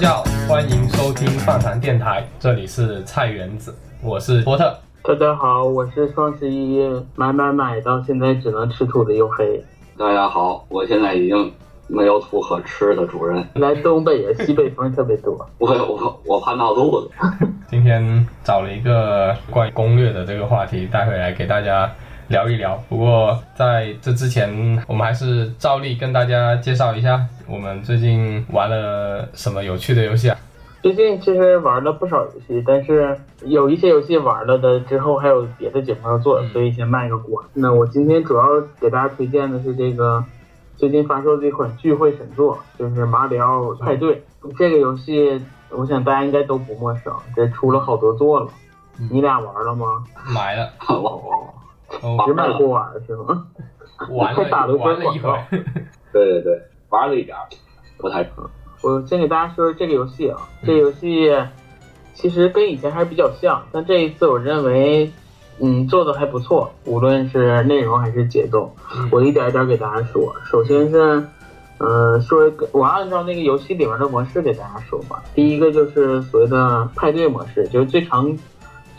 家好，欢迎收听饭堂电台，这里是菜园子，我是波特。大家好，我是双十一买买买到现在只能吃土的黝黑。大家好，我现在已经没有土可吃的主人。来东北啊，西北风特别多。我我我怕闹肚子。今天找了一个关于攻略的这个话题带回来给大家聊一聊。不过在这之前，我们还是照例跟大家介绍一下我们最近玩了什么有趣的游戏啊。最近其实玩了不少游戏，但是有一些游戏玩了的之后还有别的节目要做，所以先卖个关。那我今天主要给大家推荐的是这个最近发售的一款聚会神作，就是《马里奥派对》这个游戏，我想大家应该都不陌生，这出了好多座了。你俩玩了吗？买了，我只买过玩是吗？玩了 打了玩了一会儿。对对对，玩了一点儿，不太成。我先给大家说说这个游戏啊，这个游戏其实跟以前还是比较像，但这一次我认为，嗯，做的还不错，无论是内容还是节奏，我一点一点给大家说。首先是，嗯，说我按照那个游戏里面的模式给大家说吧。第一个就是所谓的派对模式，就是最常，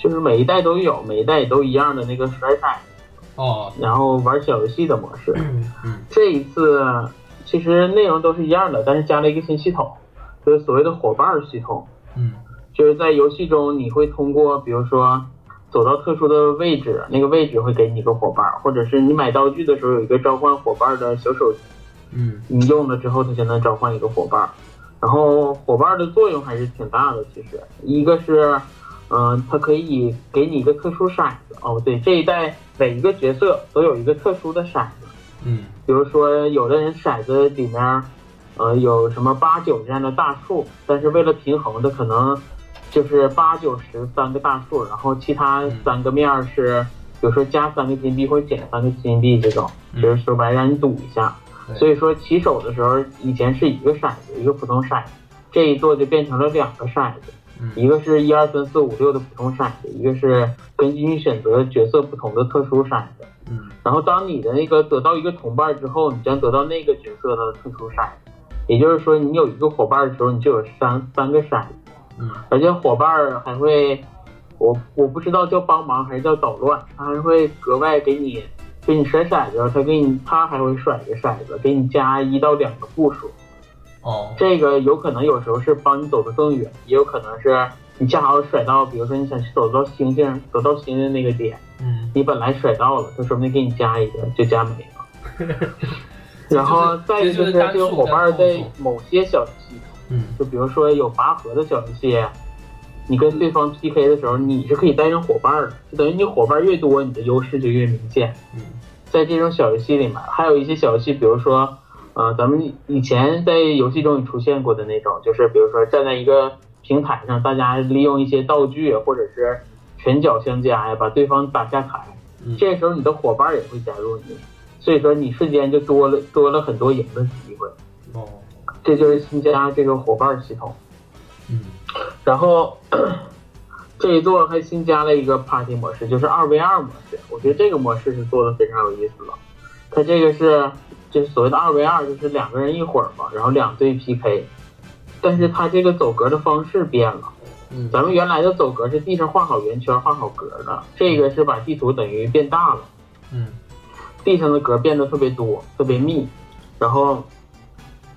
就是每一代都有，每一代也都一样的那个甩骰，哦，然后玩小游戏的模式。嗯这一次其实内容都是一样的，但是加了一个新系统，就是所谓的伙伴系统。嗯就是在游戏中，你会通过比如说走到特殊的位置，那个位置会给你一个伙伴，或者是你买道具的时候有一个召唤伙伴的小手机，嗯你用了之后它就能召唤一个伙伴。然后伙伴的作用还是挺大的，其实一个是，嗯、它可以给你一个特殊骰子。哦，对，这一代每一个角色都有一个特殊的骰子。嗯比如说，有的人骰子里面，呃，有什么八九这样的大数，但是为了平衡，的可能就是八九十三个大数，然后其他三个面儿是，比如说加三个金币或者减三个金币这种，嗯就是说白让你赌一下。对所以说起手的时候，以前是一个骰子，一个普通骰子，这一做就变成了两个骰子，嗯一个是一二三四五六的普通骰子，一个是根据你选择角色不同的特殊骰子。嗯然后当你的那个得到一个同伴之后，你将得到那个角色的特殊骰子，也就是说，你有一个伙伴的时候，你就有三三个骰子，嗯而且伙伴还会，我我不知道叫帮忙还是叫捣乱，他还会格外给你给你甩骰子，他给你他还会甩一个骰子，给你加一到两个步数。哦这个有可能有时候是帮你走得更远，也有可能是你恰好甩到，比如说你想走到星星，走到星星那个点。嗯你本来甩到了，他说不定给你加一个，就加没了。然后再一个就是这个伙伴在某些小游戏，嗯就比如说有拔河的小游戏，你跟对方 PK 的时候，你是可以带上伙伴的，就等于你伙伴越多，你的优势就越明显。嗯在这种小游戏里面，还有一些小游戏，比如说，呃，咱们以前在游戏中也出现过的那种，就是比如说站在一个平台上，大家利用一些道具或者是拳脚相加呀，把对方打下台。嗯这时候你的伙伴也会加入你，所以说你瞬间就多了多了很多赢的机会。哦这就是新加这个伙伴系统。嗯然后 这一座还新加了一个 Party 模式，就是二 v 二模式。我觉得这个模式是做的非常有意思了。它这个是就是所谓的二 v 二，就是两个人一伙儿嘛，然后两队 PK。但是它这个走格的方式变了，嗯咱们原来的走格是地上画好圆圈、画好格的，这个是把地图等于变大了。嗯地上的格变得特别多，特别密，然后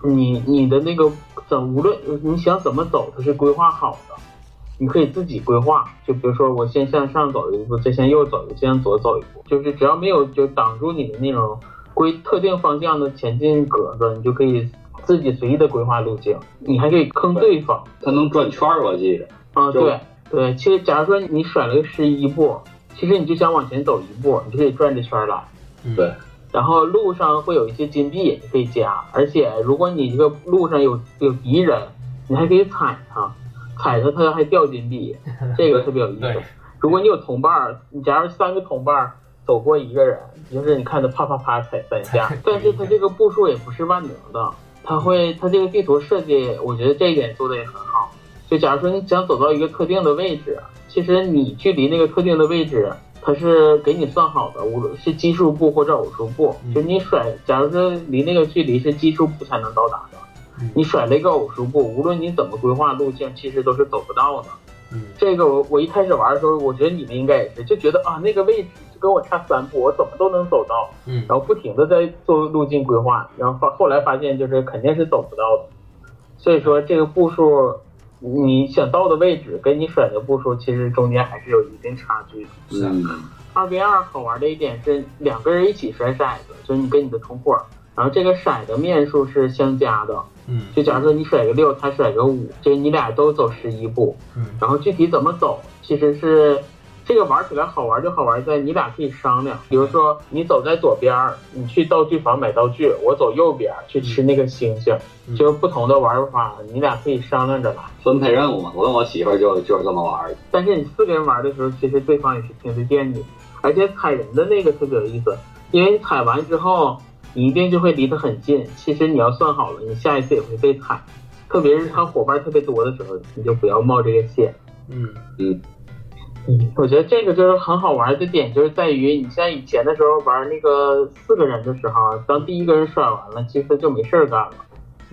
你你的那个怎无论你想怎么走，它是规划好的，你可以自己规划。就比如说我先向上走一步，再向右走一步，再向左走一步，就是只要没有就挡住你的那种规特定方向的前进格子，你就可以自己随意的规划路径。你还可以坑对方，它能转圈儿，我记得。啊，就对对，其实假如说你甩了个十一步，其实你就想往前走一步，你就可以转着圈儿来。嗯对，然后路上会有一些金币，你可以加，而且如果你这个路上有有敌人，你还可以踩他，踩着他还掉金币，这个特别有意思对。如果你有同伴儿，你假如三个同伴儿走过一个人，就是你看他啪啪啪踩三下，但是它这个步数也不是万能的，它会它这个地图设计，我觉得这一点做的也很好。就假如说你想走到一个特定的位置，其实你距离那个特定的位置，它是给你算好的，无论是奇数步或者偶数步，嗯就你甩，假如说离那个距离是奇数步才能到达的，你甩了一个偶数步，无论你怎么规划路径，其实都是走不到的。嗯。这个我我一开始玩的时候，我觉得你们应该也是，就觉得啊那个位置就跟我差三步，我怎么都能走到，嗯。然后不停的在做路径规划，然后发后来发现就是肯定是走不到的，所以说这个步数你想到的位置跟你甩的步数其实中间还是有一定差距的。嗯二 v 二好玩的一点是两个人一起甩骰子，就是你跟你的同伙，然后这个骰的面数是相加的，嗯就假如说你甩个六，他甩个五，就是你俩都走十一步，嗯然后具体怎么走，其实是这个玩起来好玩就好玩在你俩可以商量，比如说你走在左边儿，你去道具房买道具，我走右边儿去吃那个星星，嗯就是不同的玩法，你俩可以商量着来。分配任务嘛，我跟我媳妇儿就就是这么玩的。但是你四个人玩的时候，其实对方也是听得见你，而且踩人的那个特别有意思，因为你踩完之后，你一定就会离得很近。其实你要算好了，你下一次也会被踩，特别是他伙伴特别多的时候，你就不要冒这个险。嗯嗯嗯，我觉得这个就是很好玩的点，就是在于你像以前的时候玩那个四个人的时候，当第一个人甩完了，其实就没事儿干了。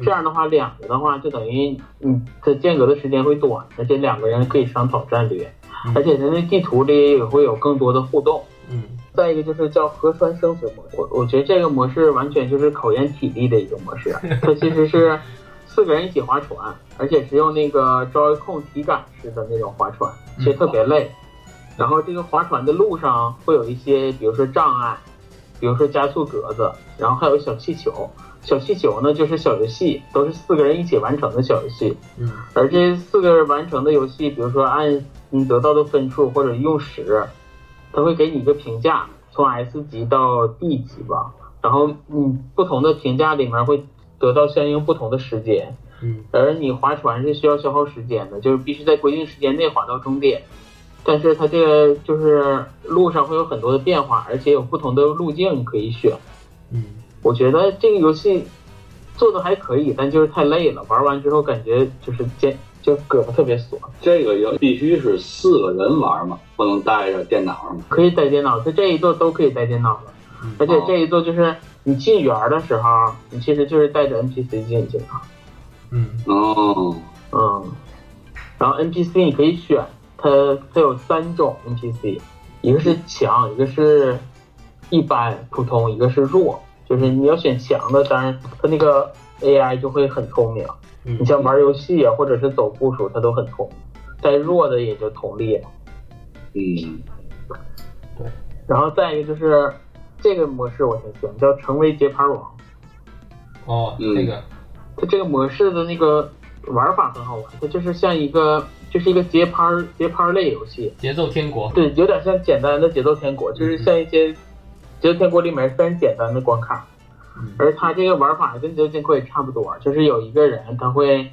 这样的话，两个的话就等于你的间隔的时间会短，而且两个人可以商讨战略，嗯而且在那地图里也会有更多的互动。嗯再一个就是叫河川生存模式，我我觉得这个模式完全就是考验体力的一个模式。它其实是四个人一起划船，而且是用那个招控体感式的那种划船，其实特别累。然后这个划船的路上会有一些，比如说障碍，比如说加速格子，然后还有小气球。小气球呢就是小游戏，都是四个人一起完成的小游戏。嗯而这四个人完成的游戏，比如说按你得到的分数或者用时，他会给你一个评价，从 S 级到 D 级吧。然后你不同的评价里面会得到相应不同的时间，嗯而你划船是需要消耗时间的，就是必须在规定时间内划到终点。但是它这个就是路上会有很多的变化，而且有不同的路径可以选。嗯我觉得这个游戏做的还可以，但就是太累了，玩完之后感觉就是肩就胳膊特别锁。这个要必须是四个人玩嘛，不能带着电脑嘛。可以带电脑，它这一座都可以带电脑的，嗯而且这一座就是你进园儿的时候，你其实就是带着 NPC 进去的，嗯哦，嗯，然后 NPC 你可以选，它它有三种 NPC，一个是强，一个是一般普通，一个是弱，就是你要选强的，当然它那个 AI 就会很聪明，嗯你像玩游戏啊，或者是走步数，它都很痛，再，弱的也就同力。嗯，对然后再一个就是这个模式我挺喜欢，叫成为节拍王。哦嗯。这个它这个模式的那个玩法很好玩，它就是像一个就是一个节拍节拍类游戏，节奏天国。对，有点像简单的节奏天国，就是像一些节奏天国里面非常简单的关卡，嗯而它这个玩法跟节奏天国也差不多，就是有一个人他会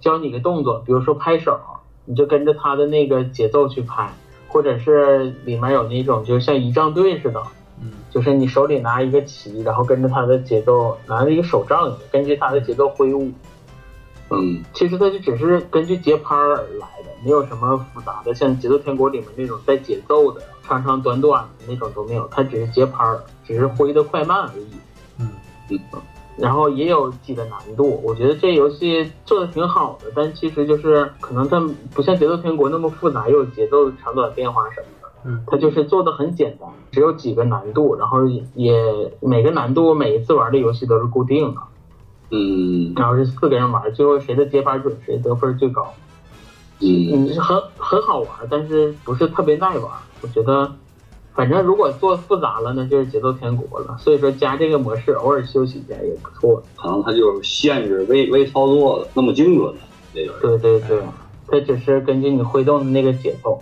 教你个动作，比如说拍手，你就跟着他的那个节奏去拍，或者是里面有那种就像仪仗队似的，嗯就是你手里拿一个旗，然后跟着他的节奏，拿着一个手杖，根据他的节奏挥舞。嗯其实它就只是根据节拍而来的，没有什么复杂的，像《节奏天国》里面那种带节奏的、长长短短的那种都没有，它只是节拍，只是挥的快慢而已。嗯然后也有几个难度，我觉得这游戏做的挺好的，但其实就是可能它不像《节奏天国》那么复杂，又有节奏长短变化什么的。嗯它就是做的很简单，只有几个难度，然后也每个难度每一次玩的游戏都是固定的，嗯然后是四个人玩，最后谁的接法准，谁得分最高。嗯嗯，是很很好玩，但是不是特别耐玩。我觉得，反正如果做复杂了，那就是节奏天国了。所以说加这个模式，偶尔休息一下也不错。可能它就是限制微微操作的，那么精准的，这就是。对对对，它只是根据你挥动的那个节奏，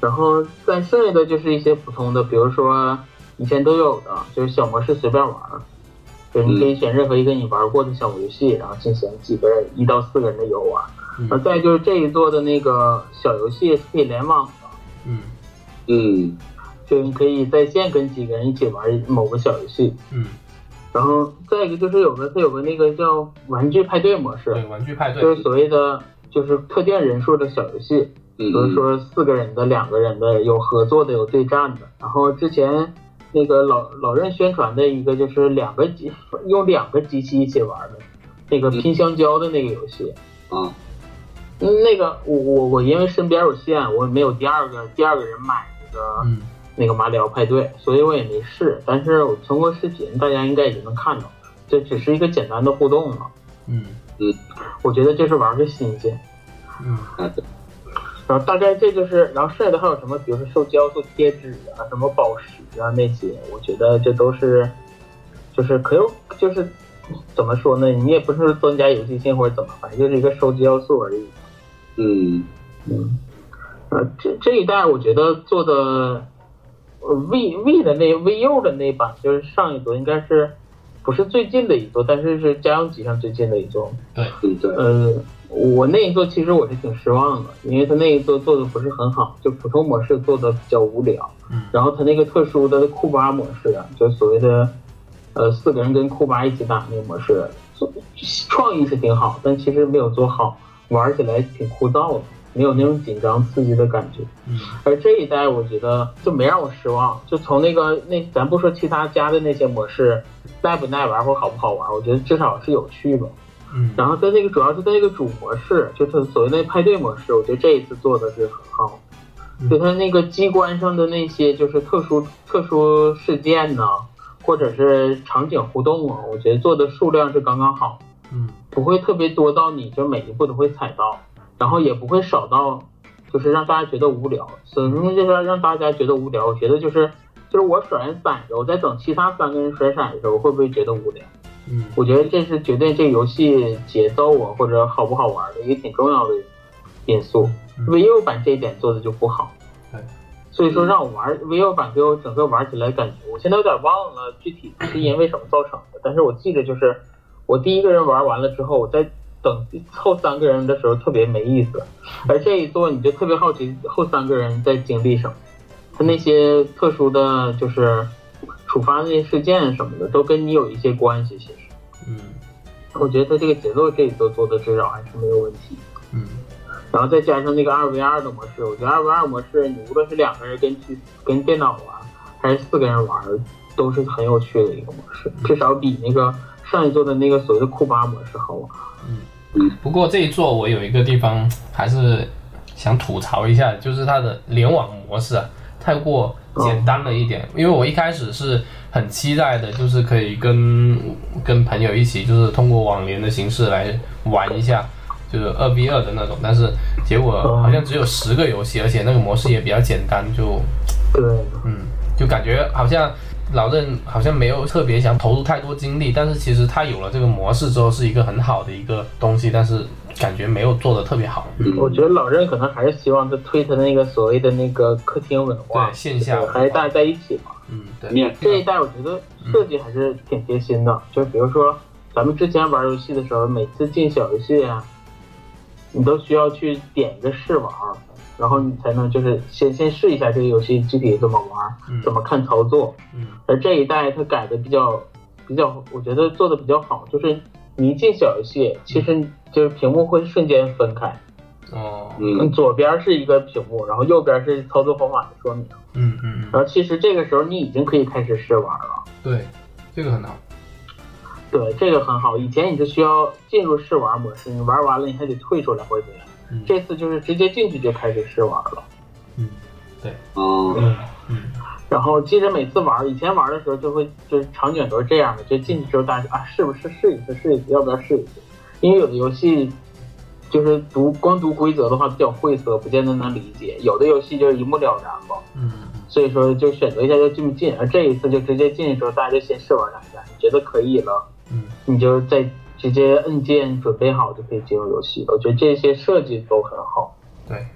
然后再剩下的就是一些普通的，比如说以前都有的，就是小模式随便玩，就是你可以选任何一个你玩过的小游戏，然后进行几个人一到四个人的游玩。然后嗯再就是这一座的那个小游戏是可以联网的。嗯嗯就你可以在线跟几个人一起玩某个小游戏，嗯。然后再一个就是有个它有个那个叫玩具派对模式，对玩具派对。就是所谓的就是特定人数的小游戏，嗯。比如说四个人的、两个人的，有合作的、有对战的。然后之前那个老老任宣传的一个就是两个机用两个机器一起玩的，那个拼香蕉的那个游戏。啊，嗯，那个我我我因为身边有限，我没有第二个第二个人买那个、嗯那个马里奥派对，所以我也没试。但是我通过视频，大家应该已经能看到，这只是一个简单的互动嘛。嗯嗯我觉得这是玩的新鲜。嗯啊对，然后大概这就是，然后剩下的还有什么，比如说受胶做贴纸啊，什么宝石啊那些，我觉得这都是，就是可有就是怎么说呢？你也不是增加游戏性或者怎么，反正就是一个收集要素而已。嗯嗯，呃，这这一代我觉得做的，呃，V V 的那 VU 的那版就是上一座应该是不是最近的一座，但是是家用机上最近的一座。对，嗯对，呃，我那一座其实我是挺失望的，因为它那一座做的不是很好，就普通模式做的比较无聊。嗯然后它那个特殊的库巴模式啊，就所谓的呃四个人跟库巴一起打那个模式，做创意是挺好，但其实没有做好，玩起来挺枯燥的，没有那种紧张刺激的感觉。嗯而这一代我觉得就没让我失望，就从那个那咱不说其他家的那些模式耐不耐玩或好不好玩，我觉得至少是有趣吧。嗯然后在那个主要是在那个主模式，就是所谓的派对模式，我觉得这一次做的是很好。嗯就它那个机关上的那些就是特殊特殊事件呢，或者是场景互动啊，我觉得做的数量是刚刚好，嗯不会特别多到你就每一步都会踩到，然后也不会少到就是让大家觉得无聊。什么就是让大家觉得无聊？我觉得就是就是我甩完骰子，我在等其他三个人甩骰子的时候，会不会觉得无聊？嗯我觉得这是决定这个游戏节奏啊或者好不好玩的一个挺重要的因素。VIVO 版这一点做的就不好，对，所以说让我玩 VIVO 版给我整个玩起来感觉，我现在有点忘了具体是因为什么造成的，但是我记得就是我第一个人玩完了之后，我在等后三个人的时候特别没意思，而这一座你就特别好奇后三个人在经历什么，他那些特殊的就是触发那些事件什么的，都跟你有一些关系，其实。嗯我觉得他这个节奏这一座做的至少还是没有问题。嗯然后再加上那个二 v 二的模式，我觉得二 v 二模式你无论是两个人跟机跟电脑玩，还是四个人玩，都是很有趣的一个模式，至少比那个上一座的那个所谓的库巴模式好玩。嗯。不过这一座我有一个地方还是想吐槽一下，就是它的联网模式啊，太过简单了一点。因为我一开始是很期待的，就是可以跟跟朋友一起，就是通过网联的形式来玩一下，就是二 v 二的那种。但是结果好像只有十个游戏，而且那个模式也比较简单，就对，嗯，就感觉好像老任好像没有特别想投入太多精力，但是其实他有了这个模式之后是一个很好的一个东西，但是感觉没有做的特别好。嗯。我觉得老任可能还是希望他推他那个所谓的那个客厅文化，对线下。还是大家在一起嘛。嗯，对，面这一代我觉得设计还是挺贴心的，就比如说咱们之前玩游戏的时候，每次进小游戏啊，你都需要去点一个试玩，然后你才能就是先先试一下这个游戏具体怎么玩，嗯怎么看操作。嗯而这一代它改的比较比较，我觉得做的比较好，就是你一进小游戏，其实就是屏幕会瞬间分开，哦，嗯左边是一个屏幕，然后右边是操作方法的说明，嗯嗯嗯，然后其实这个时候你已经可以开始试玩了。对，这个很好。对，这个很好。以前你是需要进入试玩模式，你玩完了你还得退出来或者怎样。嗯这次就是直接进去就开始试玩了。嗯对嗯，嗯然后其实每次玩，以前玩的时候就会就是场景都是这样的，就进去之后大家说啊，是不是试一次试一次，要不要试一次？因为有的游戏就是读光读规则的话比较晦涩，不见得能理解；有的游戏就是一目了然吧。嗯所以说就选择一下就进不进，而这一次就直接进去之后，大家就先试玩两下，你觉得可以了。嗯你就再直接按键准备好就可以进入游戏了。我觉得这些设计都很好。对。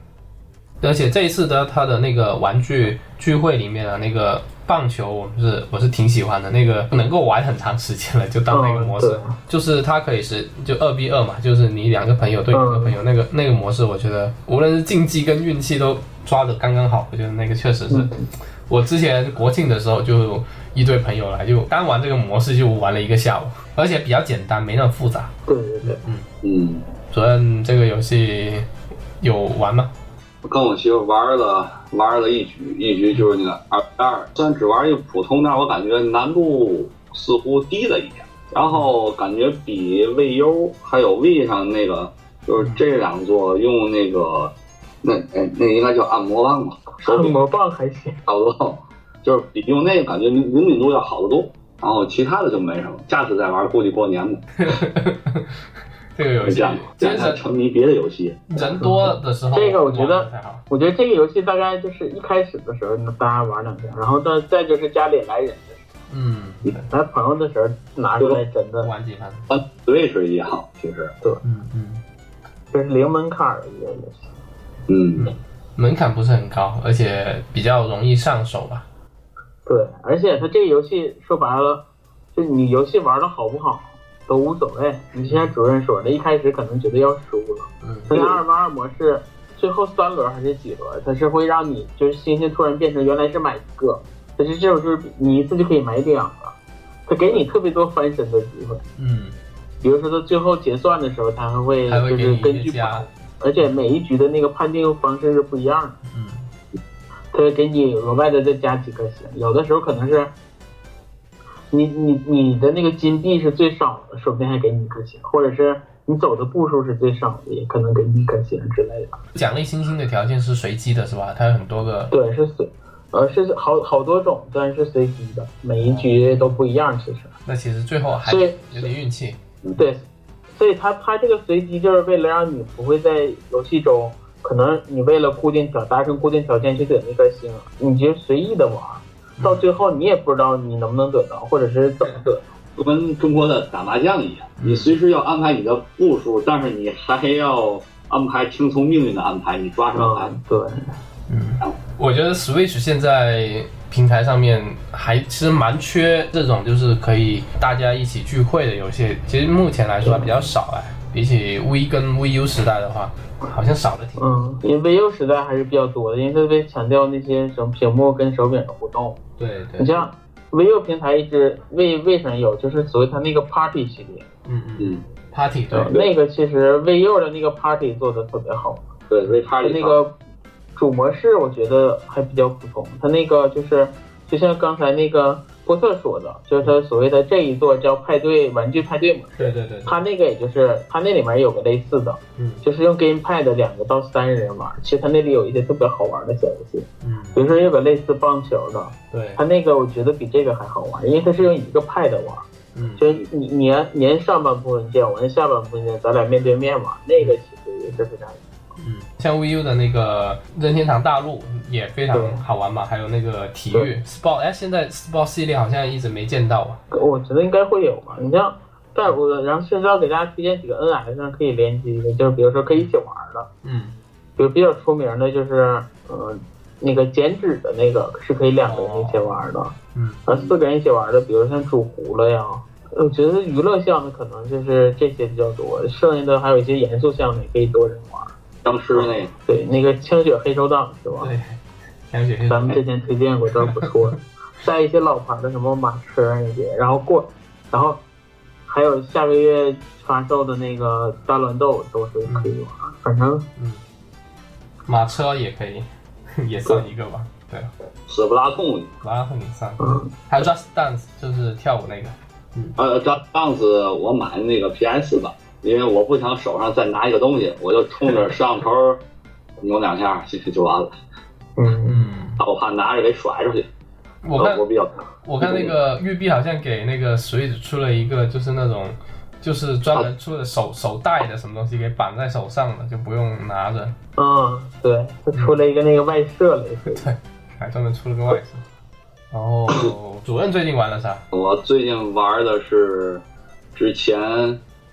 而且这一次的它的那个玩具聚会里面的，那个棒球我们是我是挺喜欢的，那个能够玩很长时间了，就当那个模式，嗯就是它可以是就二 v 二嘛，就是你两个朋友对两个朋友，那个那个模式，我觉得无论是竞技跟运气都抓的刚刚好，我觉得那个确实是。嗯我之前国庆的时候就一堆朋友来，就单玩这个模式就玩了一个下午，而且比较简单，没那么复杂。对对对，嗯嗯，主任这个游戏有玩吗？我跟我媳妇玩了玩了一局，一局就是那个二二，虽然只玩一个普通，但是我感觉难度似乎低了一点。然后感觉比 VU 还有 V 上那个，就是这两座用那个，那哎那应该叫按摩棒吧，手按摩棒还行，差不多，就是比用那个感觉灵敏度要好得多。然后其他的就没什么，下次再玩估计过年吧。这个游戏这样，这样才沉迷别的游戏。人多的时候，这个我觉得。我觉得这个游戏大概就是一开始的时候大家玩两天，然后再再就是家里来人的时嗯，候，来朋友的时候拿出来真的玩几盘。跟 Switch 一样，其实对，嗯嗯，就是零门槛的一个游戏。嗯，门槛不是很高，而且比较容易上手吧。对，而且它这个游戏说白了，就你游戏玩的好不好都无所谓。你就像主任说的，一开始可能觉得要输了，嗯它那二 v 二模式最后三轮还是几轮，它是会让你就是星星突然变成原来是买一个，但是这种就是你一次就可以买两个，它给你特别多翻身的机会。嗯，比如说它最后结算的时候，它还会就是根据。而且每一局的那个判定方式是不一样的。嗯它会给你额外的再加几颗星，有的时候可能是你你你的那个金币是最少的，说不定还给你一颗星，或者是你走的步数是最少的，也可能给你一颗星之类的。奖励星星的条件是随机的，是吧？它有很多个。对，是随，呃，是好好多种，但是随机的，每一局都不一样，其实。那其实最后还有点运气。对，所以他他这个随机就是为了让你不会在游戏中，可能你为了固定条达成固定条件去得那颗星，你就随意的玩，到最后你也不知道你能不能得到，或者是怎么得到。就跟中国的打麻将一样，你随时要安排你的步数，但是你还要安排听从命运的安排，你抓什么牌？嗯，对，嗯，我觉得 Switch 现在平台上面还其实蛮缺这种就是可以大家一起聚会的游戏，其实目前来说还比较少哎，比起 V 跟 VU 时代的话，好像少了挺多。嗯，因为 VU 时代还是比较多的，因为特别强调那些什么屏幕跟手柄的互动。对对，你像 VU 平台一直为为什么有，就是所谓它那个 Party 系列，嗯嗯嗯，，Party 对，那个其实 VU 的那个 Party 做的特别好。对，V 它 Party 那个主模式我觉得还比较普通，它那个就是就像刚才那个波特说的，就是他所谓的这一座叫派对玩具派对模式，对对对，他那个也就是他那里面有个类似的，嗯。就是用 GamePad 两个到三人玩，其实他那里有一些特别好玩的小游戏，嗯，比如说有个类似棒球的，对，他那个我觉得比这个还好玩，因为他是用一个 Pad 玩，嗯。就是你你按你按上半部分键，我按下半部分键，咱俩面对面玩，那个其实也是非常。嗯，像 VU 的那个任天堂大陆也非常好玩嘛，还有那个体育 Sport，哎，现在 Sport 系列好像一直没见到啊。我觉得应该会有吧。你像，但我然后甚至要给大家推荐几个 NS 上可以联机的，就是比如说可以一起玩的，嗯，比如比较出名的就是，呃，那个剪纸的那个是可以两个人一起玩的，嗯，啊，四个人一起玩的，比如像煮糊了呀。我觉得娱乐项的可能就是这些比较多，剩下的还有一些严肃项的也可以多人玩。僵尸那个，对，那个清雪黑手党是吧？对，清雪黑咱们之前推荐过，这不错。带一些老牌的什么马车那些，然后过，然后还有下个月发售的那个大乱斗都是可以玩。反正嗯，马车也可以，也算一个吧。对，死不拉通，马拉松也算。嗯，还有 Just Dance 就是跳舞那个。呃，，Just Dance 我买的那个 PS 吧，因为我不想手上再拿一个东西，我就冲着摄像头扭两下就就完了，嗯，嗯，我怕拿着给甩出去。我看我比较我看那个育碧好像给那个 Switch 出了一个，就是那种，就是专门出的手手带的什么东西，给绑在手上的，就不用拿着，嗯，对，它出了一个那个外设类似的。还专门出了个外设。然后主任最近玩了啥？我最近玩的是之前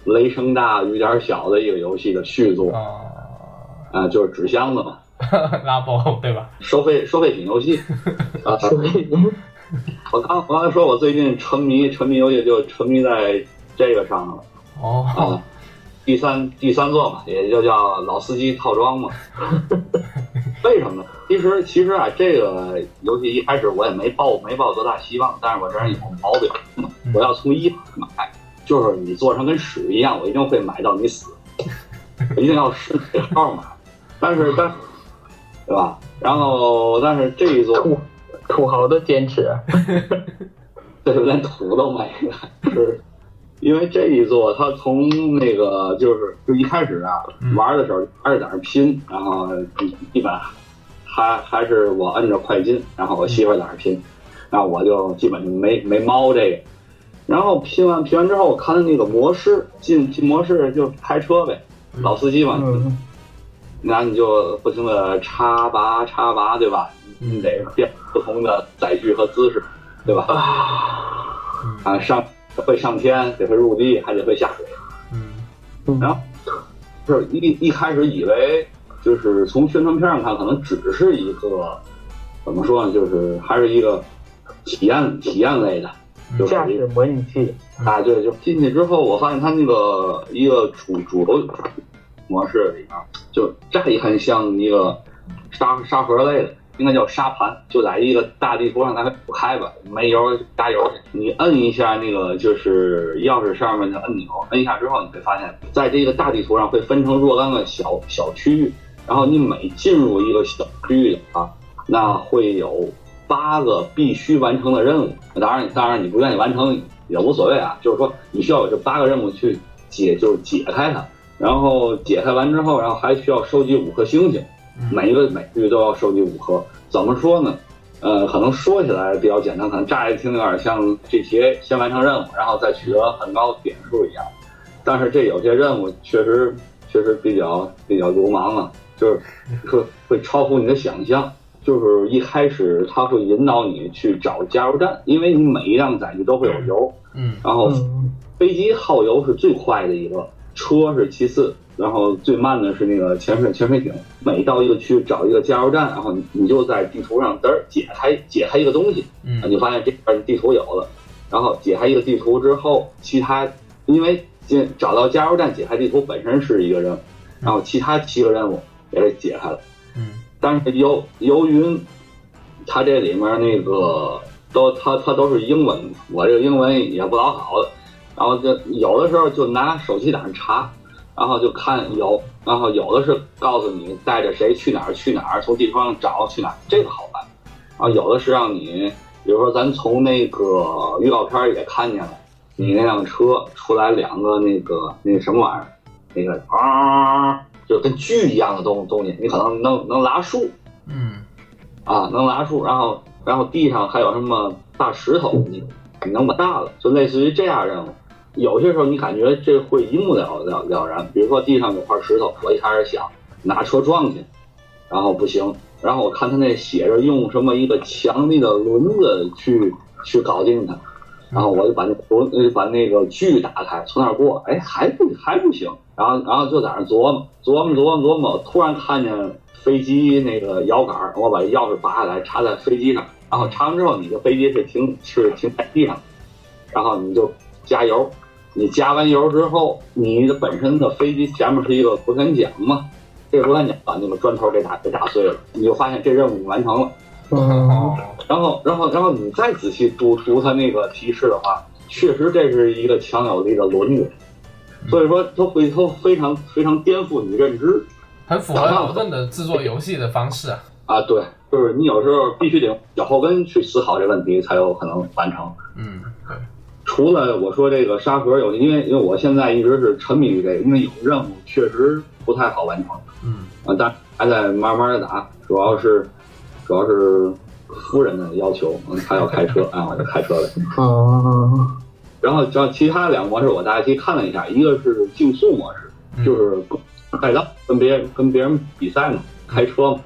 雷声大雨点小的一个游戏的续作，啊、啊、就是纸箱子嘛，拉包对吧？收费收费品游戏。啊、所以，我刚我刚才说我最近沉迷沉迷游戏就沉迷在这个上了哦啊，，第三第三座嘛，也就叫老司机套装嘛。为什么呢？其实其实啊，这个游戏一开始我也没抱没抱多大希望，但是我这人有毛病，我要从一买，就是你做成跟屎一样，我一定会买到你死，我一定要顺这号买。但是但是，对吧？然后但是这一座土土豪的坚持。这就连土都没了，是因为这一座他从那个就是就一开始啊嗯玩的时候还是在那拼，然后一般还还是我摁着快进，然后我媳妇在那拼，然后我就基本就没没猫这个。然后拼完拼完之后，我看那个模式进进模式就开车呗，老司机嘛，嗯那你就不停的插拔插拔，对吧？你得变不同的载具和姿势，对吧？啊，啊，上会上天，得会入地，还得会下水。嗯嗯然后就是一一开始以为就是从宣传片上看，可能只是一个怎么说呢，就是还是一个体验体验类的，就驾驶模拟器，啊，对，就进去之后，我发现它那个一个主主流模式里面，就乍一看像一个沙沙盒类的，应该叫沙盘，就在一个大地图上，咱们不开吧，没油加油去，你摁一下那个就是钥匙上面的按钮，摁一下之后，你会发现在这个大地图上会分成若干个小小区域，然后你每进入一个小区域的话，那会有八个必须完成的任务。当然，当然你不愿意完成也无所谓啊，就是说你需要有这八个任务去解，就是解开它。然后解开完之后，然后还需要收集五颗星星，每一个每区都要收集五颗。怎么说呢？呃，可能说起来比较简单，可能乍一听有点像 GTA 先完成任务，然后再取得很高点数一样。但是这有些任务确实确实比较比较流氓啊，就是会会超乎你的想象。就是一开始他会引导你去找加油站，因为你每一辆载具都会有油，嗯然后嗯飞机耗油是最快的一个，车是其次，然后最慢的是那个潜水潜水艇。每到一个区找一个加油站，然后你你就在地图上嘚儿解开解开一个东西，嗯你就发现这边地图有了，然后解开一个地图之后，其他因为进找到加油站解开地图本身是一个任务，然后其他七个任务也给解开了。但是由由于它这里面那个都它它都是英文，我这个英文也不老好，然后就有的时候就拿手机在那查，然后就看有，然后有的是告诉你带着谁去哪儿去哪儿，从地图上找去哪儿，这个好办，然后有的是让你，比如说咱从那个预告片儿也看见了，你那辆车出来两个那个那个什么玩意儿，那个啊，就跟锯一样的东东西，你可能能能拉树嗯啊，能拉树，然后然后地上还有什么大石头，你你能把大了，就类似于这样任务。有些时候你感觉这会一目了了了然，比如说地上有块石头，我一开始想拿车撞去，然后不行，然后我看他那写着用什么一个强力的轮子去去搞定它，然后我就把那轮呃把那个锯打开，从那儿过，哎还不还不行，然后然后就在那儿琢磨琢磨琢磨琢磨，突然看见飞机那个摇杆，我把钥匙拔下来插在飞机上，然后插完之后，你的飞机是停是停在地上，然后你就加油，你加完油之后，你的本身的飞机前面是一个螺旋桨嘛，这个螺旋桨把那个砖头给打给打碎了，你就发现这任务完成了。嗯。哦然后，然后，然后你再仔细读读他那个提示的话，确实这是一个强有力的轮子，所以说他会它非常非常颠覆你认知。很符合老郑的制作游戏的方式啊。啊。对，就是你有时候必须得用脚后跟去思考这问题，才有可能完成。嗯，对，除了我说这个沙盒游戏，因为因为我现在一直是沉迷于这个，因为有任务确实不太好完成。嗯。啊，但还在慢慢的打，主要是主要是夫人的要求，嗯，她要开车，啊，我就开车了。哦然后，然后其他两个模式我大概去看了一下，一个是竞速模式，嗯就是赛道跟别人跟别人比赛嘛，开车嘛。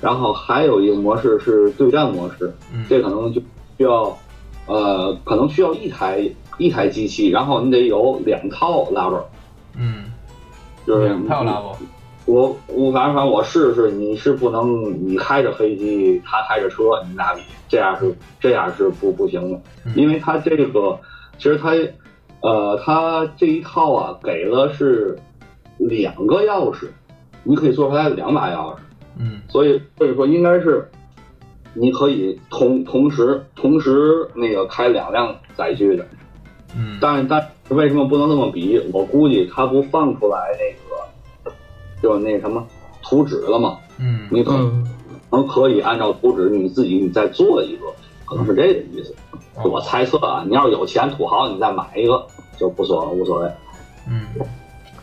然后还有一个模式是对战模式，嗯这可能就需要，呃，可能需要一台一台机器，然后你得有两套 level，嗯，就是两套 level。我我反正反正我试试，你是不能你开着飞机，他开着车，你们俩比，这样是这样是不不行的，嗯。因为他这个其实他呃他这一套啊给了是两个钥匙，你可以做出来两把钥匙，嗯。所以所以说应该是你可以同同时同时那个开两辆载具的，嗯。但是但是为什么不能这么比？我估计他不放出来那个，就那什么图纸了嘛？嗯你可嗯能可以按照图纸你自己你再做一个，可能是这个意思。哦我猜测啊，你要是有钱土豪，你再买一个，就不所无所谓嗯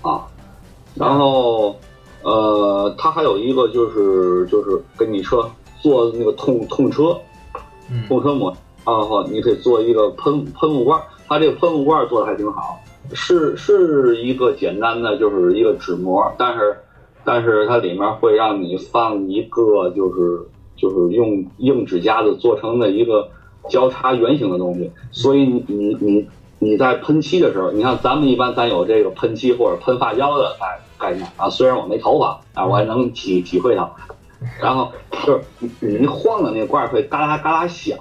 啊。然后呃，它还有一个就是就是跟你车做那个痛痛车嗯通车模，然后你可以做一个喷喷雾罐，它这个喷雾罐做的还挺好，是是一个简单的就是一个纸膜，但是但是它里面会让你放一个就是就是用硬纸夹子做成的一个交叉圆形的东西，所以你你你你在喷漆的时候，你看咱们一般咱有这个喷漆或者喷发胶的概概念啊，虽然我没头发啊，我还能体体会到。然后就是你你晃的那个罐会嘎啦嘎啦响，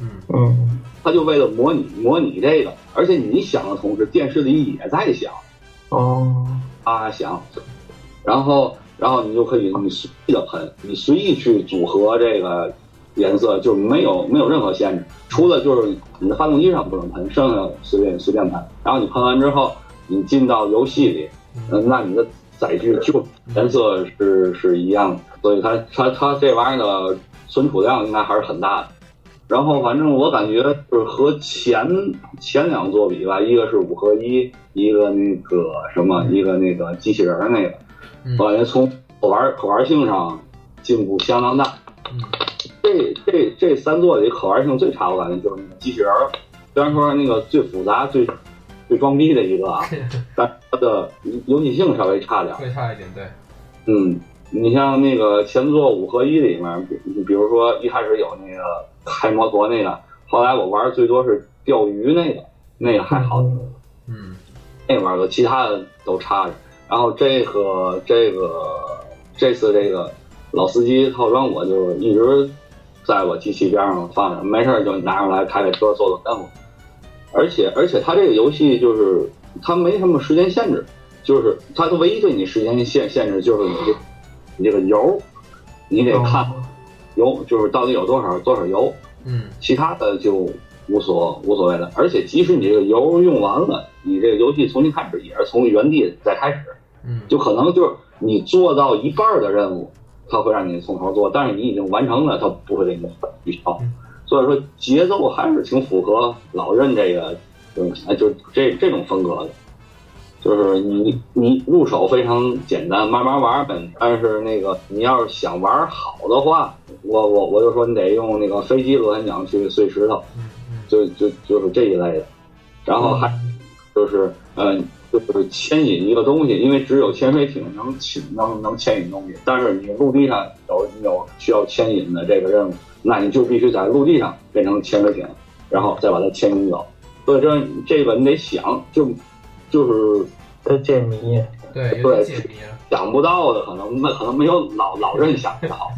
嗯。嗯它就为了模拟模拟这个，而且你想的同时，电视里也在响，哦。啊响，然后然后你就可以你随意的喷，你随意去组合这个颜色，就没有没有任何限制，除了就是你的发动机上不能喷，剩下随便随便喷。然后你喷完之后，你进到游戏里，嗯，那你的载具就颜色是是一样的，所以它它它这玩意儿的存储量应该还是很大的。然后反正我感觉就是和前前两座比吧，一个是五合一，一个那个什么，一个那个机器人儿那个，嗯我感觉从可玩可玩性上进步相当大。嗯这这这三座里可玩性最差，我感觉就是那个机器人儿，虽然说那个最复杂、最最装逼的一个啊，但它的游戏性稍微差点儿。会差一点，对，嗯，你像那个前作五合一里面，比比如说一开始有那个开摩托那个，后来我玩最多是钓鱼那个，那个还好，嗯那玩个其他的都差着。然后这个这个这次这个老司机套装，我就一直在我机器边上放着，没事儿就拿出来开开车做做任务。而且而且它这个游戏就是它没什么时间限制，就是它的唯一对你时间限限制就是你这你这个油，你得看油就是到底有多少多少油，嗯其他的就无所无所谓了。而且即使你这个油用完了，你这个游戏重新开始也是从原地再开始，嗯，就可能就是你做到一半的任务，它会让你从头做，但是你已经完成了，它不会给你取消嗯。所以说节奏还是挺符合老任这个，嗯，哎，就这这种风格的。就是你你入手非常简单，慢慢玩呗。但是那个你要是想玩好的话，我我我就说你得用那个飞机螺旋桨去碎石头，就就就是这一类的。然后还就是呃，就是牵引一个东西，因为只有潜水艇能牵能能牵引东西，但是你陆地上有有需要牵引的这个任务，那你就必须在陆地上变成潜水艇，然后再把它牵引走。所以这这个你得想，就就是的解谜，对，有点解谜，想不到的，可能那可能没有老老任想的好，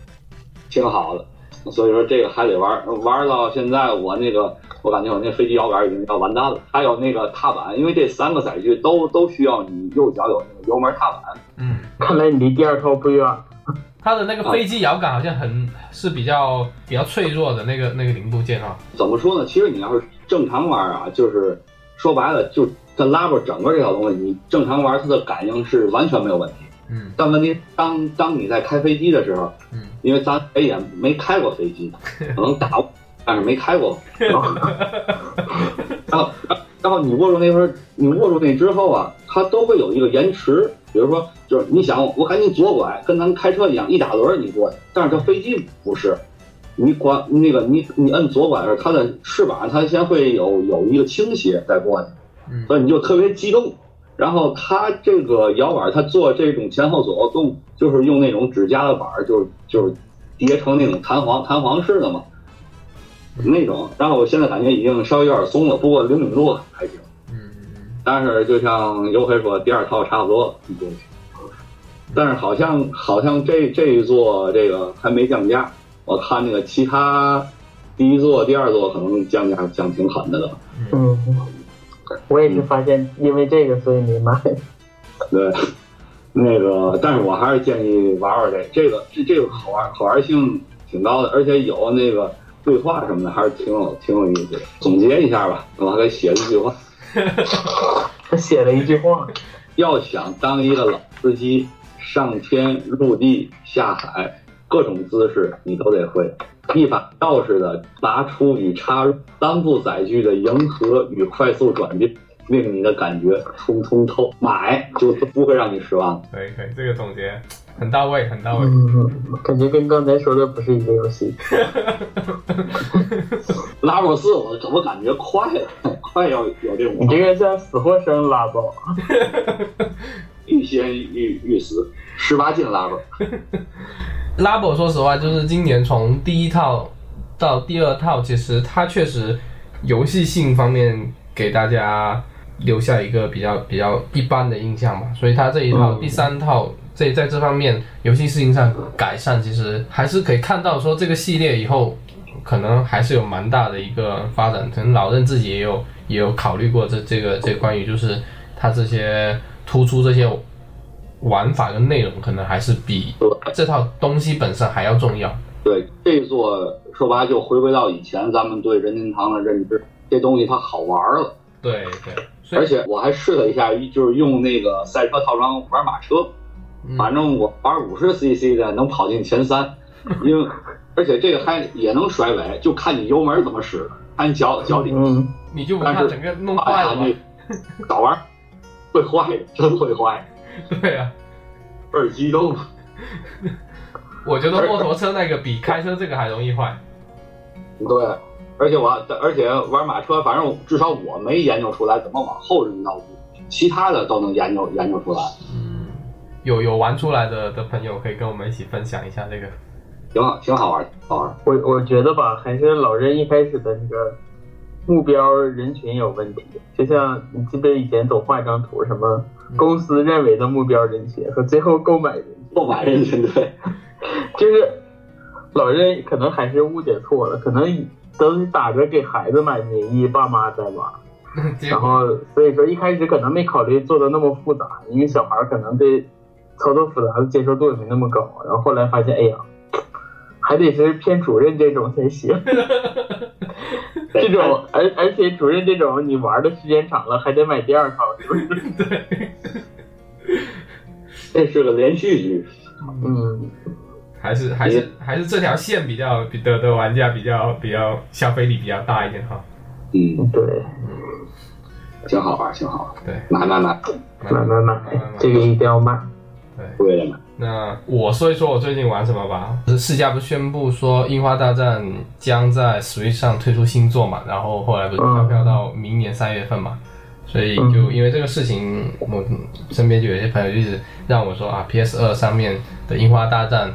挺好的。所以说这个还得玩玩到现在，我那个我感觉我那飞机摇杆已经要完蛋了。还有那个踏板，因为这三个载具都都需要你右脚有那个油门踏板。嗯。看来你离第二套不远。它的那个飞机摇杆好像很是比较比较脆弱的那个那个零部件啊。怎么说呢？其实你要是正常玩啊，就是说白了，就它拉波整个这套东西，你正常玩它的感应是完全没有问题。嗯但问题当当你在开飞机的时候，嗯，因为咱谁也没开过飞机，可能打，但是没开过。然后，然后，然后你握住那份，你握住那之后啊，它都会有一个延迟。比如说，就是你想我赶紧左拐，跟咱开车一样，一打轮你过去。但是这飞机不是，你管那个你你摁左拐的时候，它的翅膀它先会有有一个倾斜再过去，嗯所以你就特别激动。然后他这个摇板，他做这种前后左右动，就是用那种指甲的板儿，就是就是叠成那种弹簧弹簧式的嘛，那种。然后我现在感觉已经稍微有点松了，不过灵敏度还行。嗯嗯但是就像尤黑说，第二套差不多了，对。但是好像好像这这一座这个还没降价，我看那个其他第一座、第二座可能降价降挺狠的了。嗯，我也是发现因为这个所以没买。对，那个，但是我还是建议玩玩这这个这这个好玩好玩性挺高的，而且有那个对话什么的，还是挺有挺有意思的。总结一下吧，我还给写了一句话：他写了一句话，要想当一个老司机，上天入地下海，各种姿势你都得会。一把钥匙的拔出与插入，单步载具的迎合与快速转变，令你的感觉通通透，买就不会让你失望。可以可以，这个总结很到位，很到位。嗯，感觉跟刚才说的不是一个游戏。拉波四，我怎么感觉快了？快要有这种你这个像死活生拉爆，欲仙欲欲死，十八禁拉波。拉博说实话，就是今年从第一套到第二套，其实它确实游戏性方面给大家留下一个比较比较一般的印象嘛，所以它这一套、嗯。第三套在在这方面游戏性上改善，其实还是可以看到说这个系列以后可能还是有蛮大的一个发展，可能老任自己也有也有考虑过这这个这关于就是它这些突出这些玩法跟内容，可能还是比这套东西本身还要重要。对，这一座说白了就回归到以前咱们对任天堂的认知，这东西它好玩了。对对，而且我还试了一下，就是用那个赛车套装玩马车，嗯反正我玩五十 CC 的能跑进前三，因为 而且这个还也能甩尾，就看你油门怎么使，看你脚脚底。嗯，你就不怕整个弄哎坏了吗？呀你早玩会坏，真会坏，对啊，倍儿激动。我觉得摩托车那个比开车这个还容易坏。对，而且我而且玩马车，反正至少我没研究出来怎么往后扔道具，其他的都能研究研究出来。嗯，有有玩出来的的朋友可以跟我们一起分享一下这个。挺好，挺好玩，好玩。我我觉得吧，还是老任一开始的那个目标人群有问题。就像你记得以前总画一张图，什么公司认为的目标人群和最后购买人群，购买人群对，就是老任可能还是误解错了，可能都是打着给孩子买名义，爸妈在玩。然后所以说一开始可能没考虑做的那么复杂，因为小孩可能对操作复杂的接受度也没那么高。然后后来发现，哎呀，还得是骗主任这种才行。这种，而而且主任这种，你玩的时间长了，还得买第二套，是不是？对，这是个连续剧。嗯，还是还是还是这条线比较比的的玩家比较比较消费力比较大一点哈。嗯，对，挺好玩，挺好玩。对，买买买，买买买，这个一定要买。对。为了买。那我说一说我最近玩什么吧。是世嘉不是宣布说《樱花大战》将在 Switch 上推出新作嘛？然后后来不是跳票到明年三月份嘛？所以就因为这个事情，我身边就有些朋友一直让我说啊，PS 二上面的《樱花大战》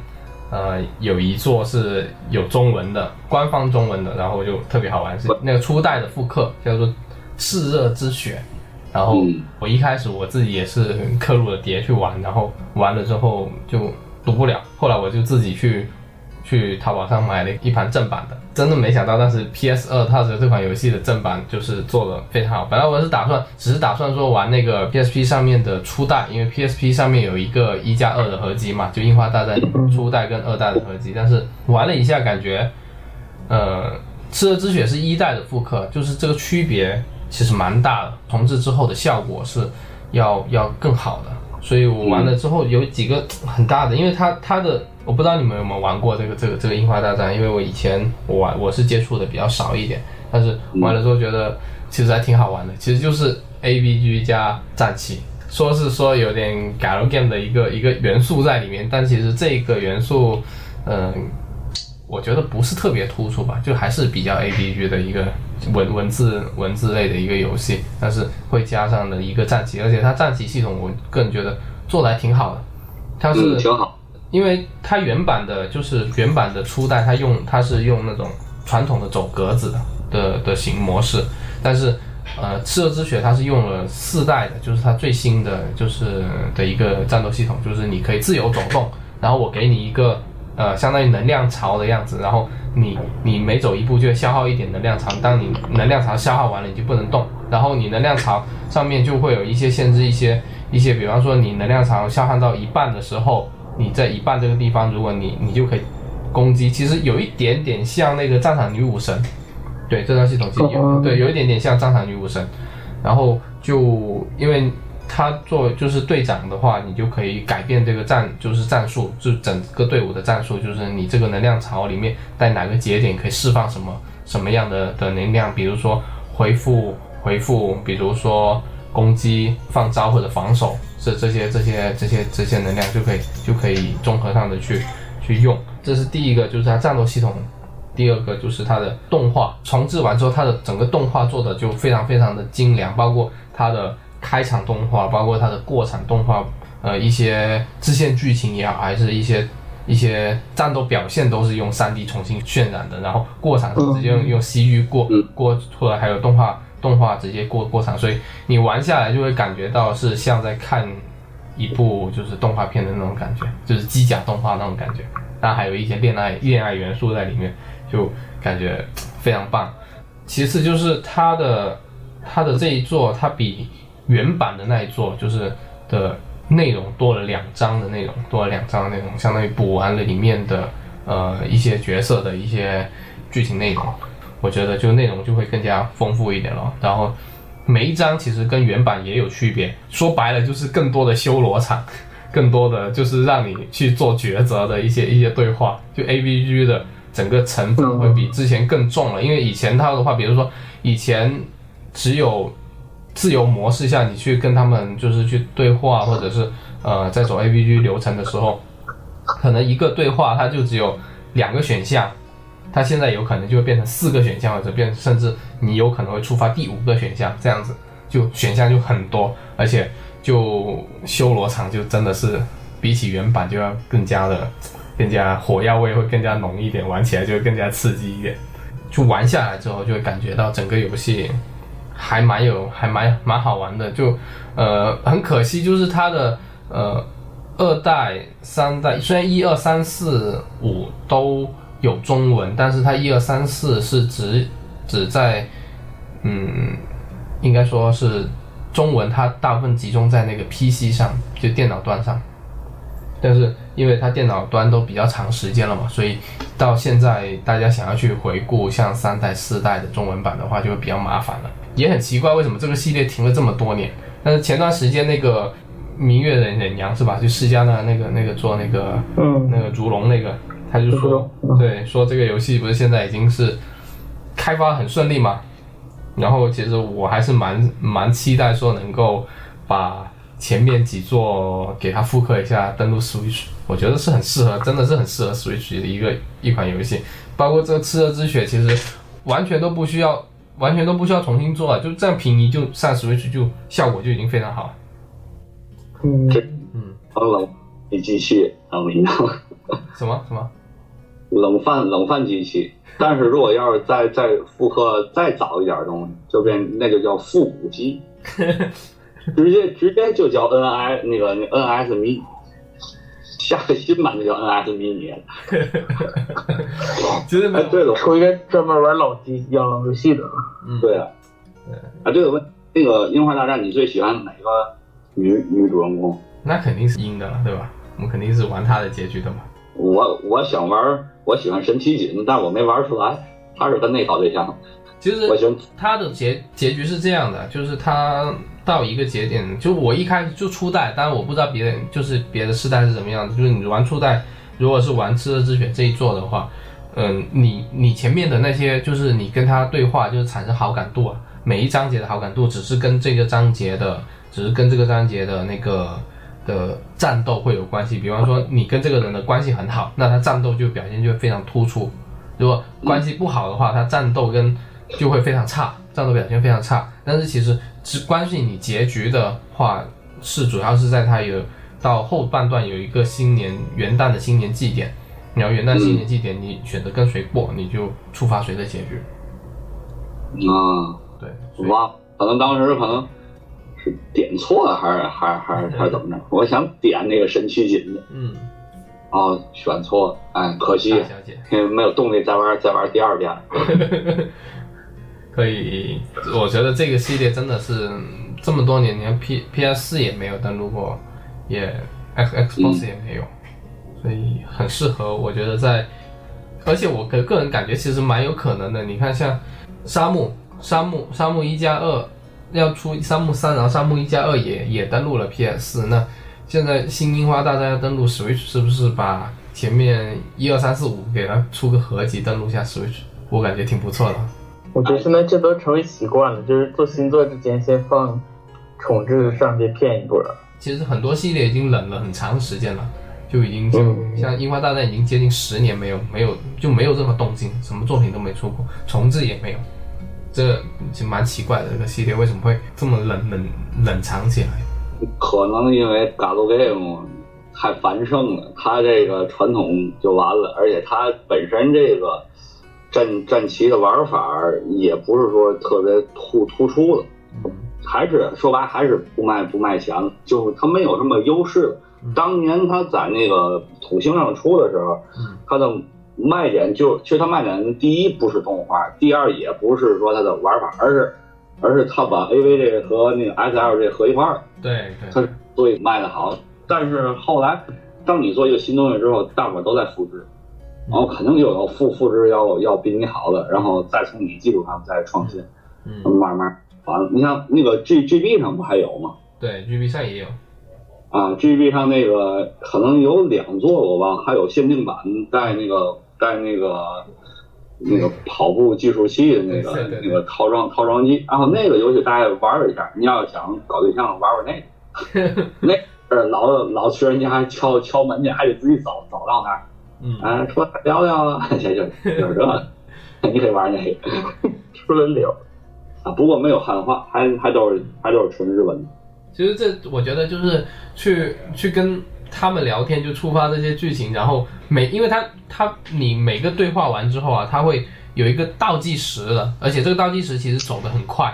呃有一座是有中文的，官方中文的，然后就特别好玩，是那个初代的复刻，叫做《炽热之雪》。然后嗯我一开始我自己也是刻录了碟去玩，然后玩了之后就读不了，后来我就自己去去淘宝上买了一盘正版的，真的没想到当时 PS 二它的这款游戏的正版就是做的非常好。本来我是打算只是打算说玩那个 PSP 上面的初代，因为 PSP 上面有一个一加二的合集嘛，就樱花大战初代跟二代的合集，但是玩了一下感觉，呃，炽热之血是一代的复刻，就是这个区别其实蛮大的，重置之后的效果是要要更好的。所以我玩了之后有几个很大的，因为它它的我不知道你们有没有玩过这个这个这个樱花大战，因为我以前我玩我是接触的比较少一点，但是玩了之后觉得其实还挺好玩的，其实就是 A B G 加战棋，说是说有点 galgame 的一个一个元素在里面，但其实这个元素，嗯、我觉得不是特别突出吧，就还是比较 A B G 的一个文文字文字类的一个游戏，但是会加上了一个战棋，而且它战棋系统我个人觉得做的还挺好的，它是、嗯，挺好。因为它原版的就是原版的初代，它用它是用那种传统的走格子的的的型模式，但是呃，炽热之血它是用了四代的，就是它最新的就是的一个战斗系统，就是你可以自由走动，然后我给你一个呃相当于能量槽的样子，然后你你每走一步就会消耗一点能量槽，当你能量槽消耗完了，你就不能动，然后你能量槽上面就会有一些限制，一些一些，比方说你能量槽消耗到一半的时候。你在一半这个地方，如果你你就可以攻击，其实有一点点像那个战场女武神，对这套系统其实对有一点点像战场女武神，然后就因为他做就是队长的话，你就可以改变这个战就是战术，就整个队伍的战术，就是你这个能量槽里面在哪个节点可以释放什么什么样的的能量，比如说回复回复，比如说攻击、放招或者防守，这这些这些这些这些能量就可以就可以综合上的去去用。这是第一个，就是它战斗系统。第二个就是它的动画重置完之后，它的整个动画做的就非常非常的精良，包括它的开场动画，包括它的过场动画，呃，一些支线剧情也好，还是一些一些战斗表现都是用 3D 重新渲染的，然后过场直接用用 CG 过过出来，还有动画动画直接过过场，所以你玩下来就会感觉到是像在看一部就是动画片的那种感觉，就是机甲动画那种感觉，当然还有一些恋爱恋爱元素在里面。就感觉非常棒。其次就是它的它的这一座，它比原版的那一座就是的内容多了两章的内容，多了两章的内容，相当于补完了里面的呃一些角色的一些剧情内容。我觉得就内容就会更加丰富一点了。然后每一章其实跟原版也有区别，说白了就是更多的修罗场，更多的就是让你去做抉择的一些一些对话，就 A B G 的。整个成分会比之前更重了，因为以前它的话，比如说以前只有自由模式下，你去跟他们就是去对话，或者是呃在走 AVG 流程的时候，可能一个对话它就只有两个选项，它现在有可能就会变成四个选项，或者变甚至你有可能会触发第五个选项，这样子就选项就很多，而且就修罗场就真的是比起原版就要更加的。更加火药味会更加浓一点，玩起来就会更加刺激一点。就玩下来之后，就会感觉到整个游戏还蛮有，还蛮蛮好玩的。就呃，很可惜，就是它的呃二代、三代，虽然一二三四五都有中文，但是它一二三四是只只在嗯，应该说是中文，它大部分集中在那个 PC 上，就电脑端上。但是因为它电脑端都比较长时间了嘛，所以到现在大家想要去回顾像三代、四代的中文版的话，就会比较麻烦了。也很奇怪，为什么这个系列停了这么多年？但是前段时间那个明月忍忍娘是吧？就世嘉的那个那个做那个嗯那个烛龙那个，他就说对说这个游戏不是现在已经是开发很顺利嘛？然后其实我还是蛮蛮期待说能够把。前面几座给它复刻一下，登录 Switch，我觉得是很适合，真的是很适合 Switch 的一个一款游戏。包括这个《炽热之血》，其实完全都不需要，完全都不需要重新做了，就这样平移就上 Switch 就效果就已经非常好。嗯嗯，冷机器不一样。什么什么？冷饭冷饭机器，但是如果要是再再复刻再早一点的东西，就变那就叫复古机。直接直接就叫 N I 那个那 N S mini，下个新版就叫 N S mini 了。真的？哎，对了，出一个专门玩老机老游戏的。嗯，对啊。啊，这个问那个《樱花大战》，你最喜欢哪个女女主人公？那肯定是樱的了，对吧？我们肯定是玩她的结局的嘛。我我想玩，我喜欢神奇锦，但我没玩出来。她是跟那搞对象。其实我行。她的结结局是这样的，就是他。到一个节点，就我一开始就初代，当然我不知道别人就是别的世代是怎么样的。就是你玩初代，如果是玩炽热之血这一座的话，嗯，你你前面的那些就是你跟他对话，就是产生好感度啊。每一章节的好感度只是跟这个章节的，只是跟这个章节的那个的战斗会有关系。比方说你跟这个人的关系很好，那他战斗就表现就非常突出；如果关系不好的话，他战斗跟就会非常差，战斗表现非常差。但是其实。只关系你结局的话，是主要是在它有到后半段有一个新年元旦的新年祭典，你要元旦新年祭典你选择跟谁过，你就触发谁的结局。啊，对，哇，可能当时可能是点错了，还是还是还是还是怎么着？我想点那个神曲锦的，嗯，哦，选错了，哎，可惜，因为没有动力再玩再玩第二遍。可以，我觉得这个系列真的是这么多年，连 P P S 四也没有登录过，也 X Xbox 也没有，所以很适合。我觉得在，而且我个个人感觉其实蛮有可能的。你看，像沙漠、沙漠、沙漠一加二要出沙漠三，然后沙漠一加二也也登录了 P S 四。那现在新樱花大战要登录 Switch，是不是把前面一二三四五给它出个合集登录下 Switch？我感觉挺不错的。我觉得现在这都成为习惯了，就是做新作之前先放重置上去骗一波。其实很多系列已经冷了很长时间了，就已经就嗯像《樱花大战》已经接近十年没有没有就没有任何动静，什么作品都没出过，重置也没有，这其实蛮奇怪的。这个系列为什么会这么冷冷冷藏起来？可能因为 Galgame 太繁盛了，它这个传统就完了，而且它本身这个战战棋的玩法也不是说特别突突出的，嗯还是说白还是不卖不卖钱，就它没有什么优势了。当年它在那个土星上出的时候，嗯它的卖点就其实它卖点第一不是动画，第二也不是说它的玩法，而是而是它把 AV 这个和那个 SL 这合一块儿，对它对，所以卖的好。但是后来，当你做一个新东西之后，大伙都在复制，然后肯定就有复复制要要比你好的，然后再从你基础上再创新，嗯慢慢完了。你像那个 G G B 上不还有吗？对，GB 上也有，啊，G B 上那个可能有两座我忘，还有限定版带那个带那个那个 跑步计数器的那个那个套装套装机，然后那个游戏大家玩一下，你要想搞对象玩玩那个，那呃老老去人家还敲敲门去，还得自己走走到那儿，嗯啊，说聊聊啊，就就就是这个，你可以玩那个吃轮流，啊，不过没有汉化，还还都是还都是纯日文的。其实这我觉得就是去去跟他们聊天，就触发这些剧情，然后每因为他他你每个对话完之后啊，他会有一个倒计时的，而且这个倒计时其实走得很快，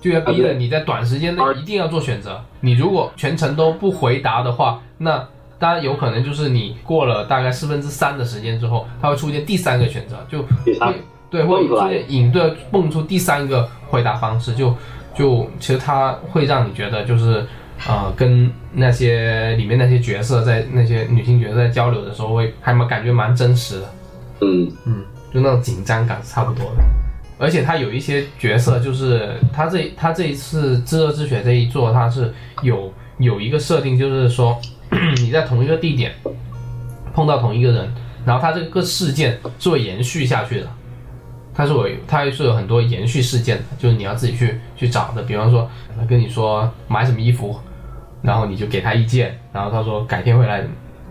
就要逼着你在短时间内一定要做选择。你如果全程都不回答的话，那当然有可能就是你过了大概四分之三的时间之后，它会出现第三个选择，就第三。会对会蹦出现引对蹦出第三个回答方式，就就其实它会让你觉得就是呃跟那些里面那些角色在那些女性角色在交流的时候会还蛮感觉蛮真实的，嗯。嗯，就那种紧张感是差不多的。而且他有一些角色，就是他这他这一次《炙热之血》这一座，他是有有一个设定，就是说 你在同一个地点碰到同一个人，然后他这个事件是会延续下去的。他是有他是有很多延续事件的，就是你要自己去去找的。比方说，他跟你说买什么衣服，然后你就给他意见，然后他说改天会来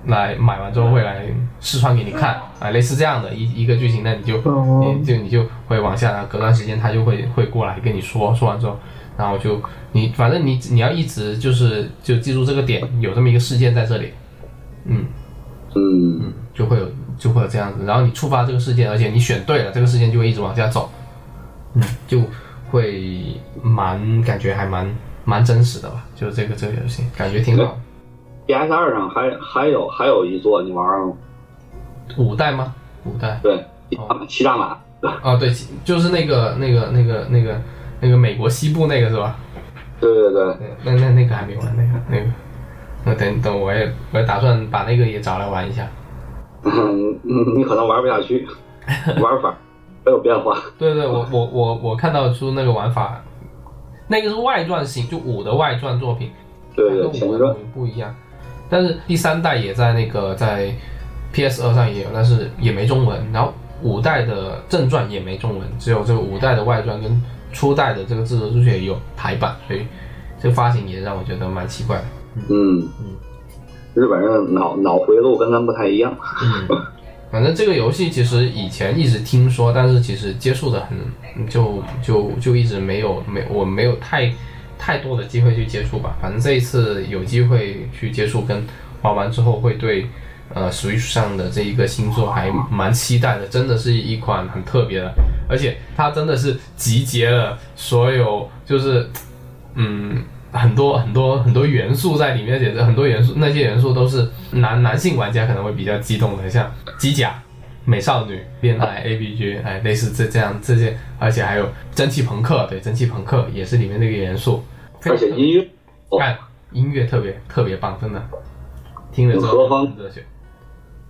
来买完之后会来试穿给你看啊，类似这样的一一个剧情，那你就哦你就你就会往下，隔段时间他就会会过来跟你说，说完之后，然后就你反正你你要一直就是就记住这个点，有这么一个事件在这里，嗯，嗯嗯就会有就会有这样子，然后你触发这个事件，而且你选对了，这个事件就会一直往下走，嗯，就会蛮感觉还蛮蛮真实的吧，就是这个这个游戏感觉挺好。，PS 二上还还有还有一座你玩了吗？五代吗？五代对，七大马。哦，对，就是那个那个那个那个那个美国西部那个是吧？对对对，那那那个还没玩，那个那个，那等等我也我也打算把那个也找来玩一下。嗯，你可能玩不下去，玩法没有变化。对对，我我我我看到出那个玩法，那个是外传型，就五的外传作品，对对，前传的不一样。但是第三代也在那个在 PS 二上也有，但是也没中文。然后五代的正传也没中文，只有这个五代的外传跟初代的这个《智者之血》有排版，所以这个发行也让我觉得蛮奇怪的。嗯日本人的脑脑回路跟咱不太一样。嗯，反正这个游戏其实以前一直听说，但是其实接触的很，就就就一直没有没我没有太太多的机会去接触吧。反正这一次有机会去接触，跟玩完之后会对呃 Switch 上的这一个新作还蛮期待的，真的是一款很特别的，而且它真的是集结了所有就是嗯。很多很多很多元素在里面，简直很多元素，那些元素都是男男性玩家可能会比较激动的，像机甲、美少女、恋爱 ABG，哎，类似这这样这些，而且还有蒸汽朋克，对，蒸汽朋克也是里面那个元素，而且音乐，哦看音乐特别特别棒，真的，听了之后热血。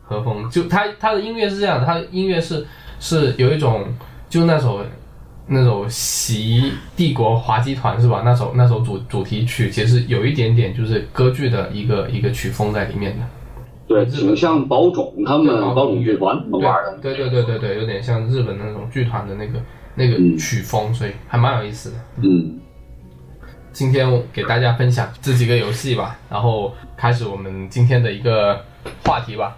和风就他他的音乐是这样的，他的音乐是是有一种就那首那首《袭帝国滑稽团》是吧？那首那首主主题曲其实有一点点就是歌剧的一个一个曲风在里面的。对，挺像宝冢他们宝冢剧团玩的。对对对对对，有点像日本那种剧团的那个那个曲风，所以还蛮有意思的。嗯，今天给大家分享这几个游戏吧，然后开始我们今天的一个话题吧。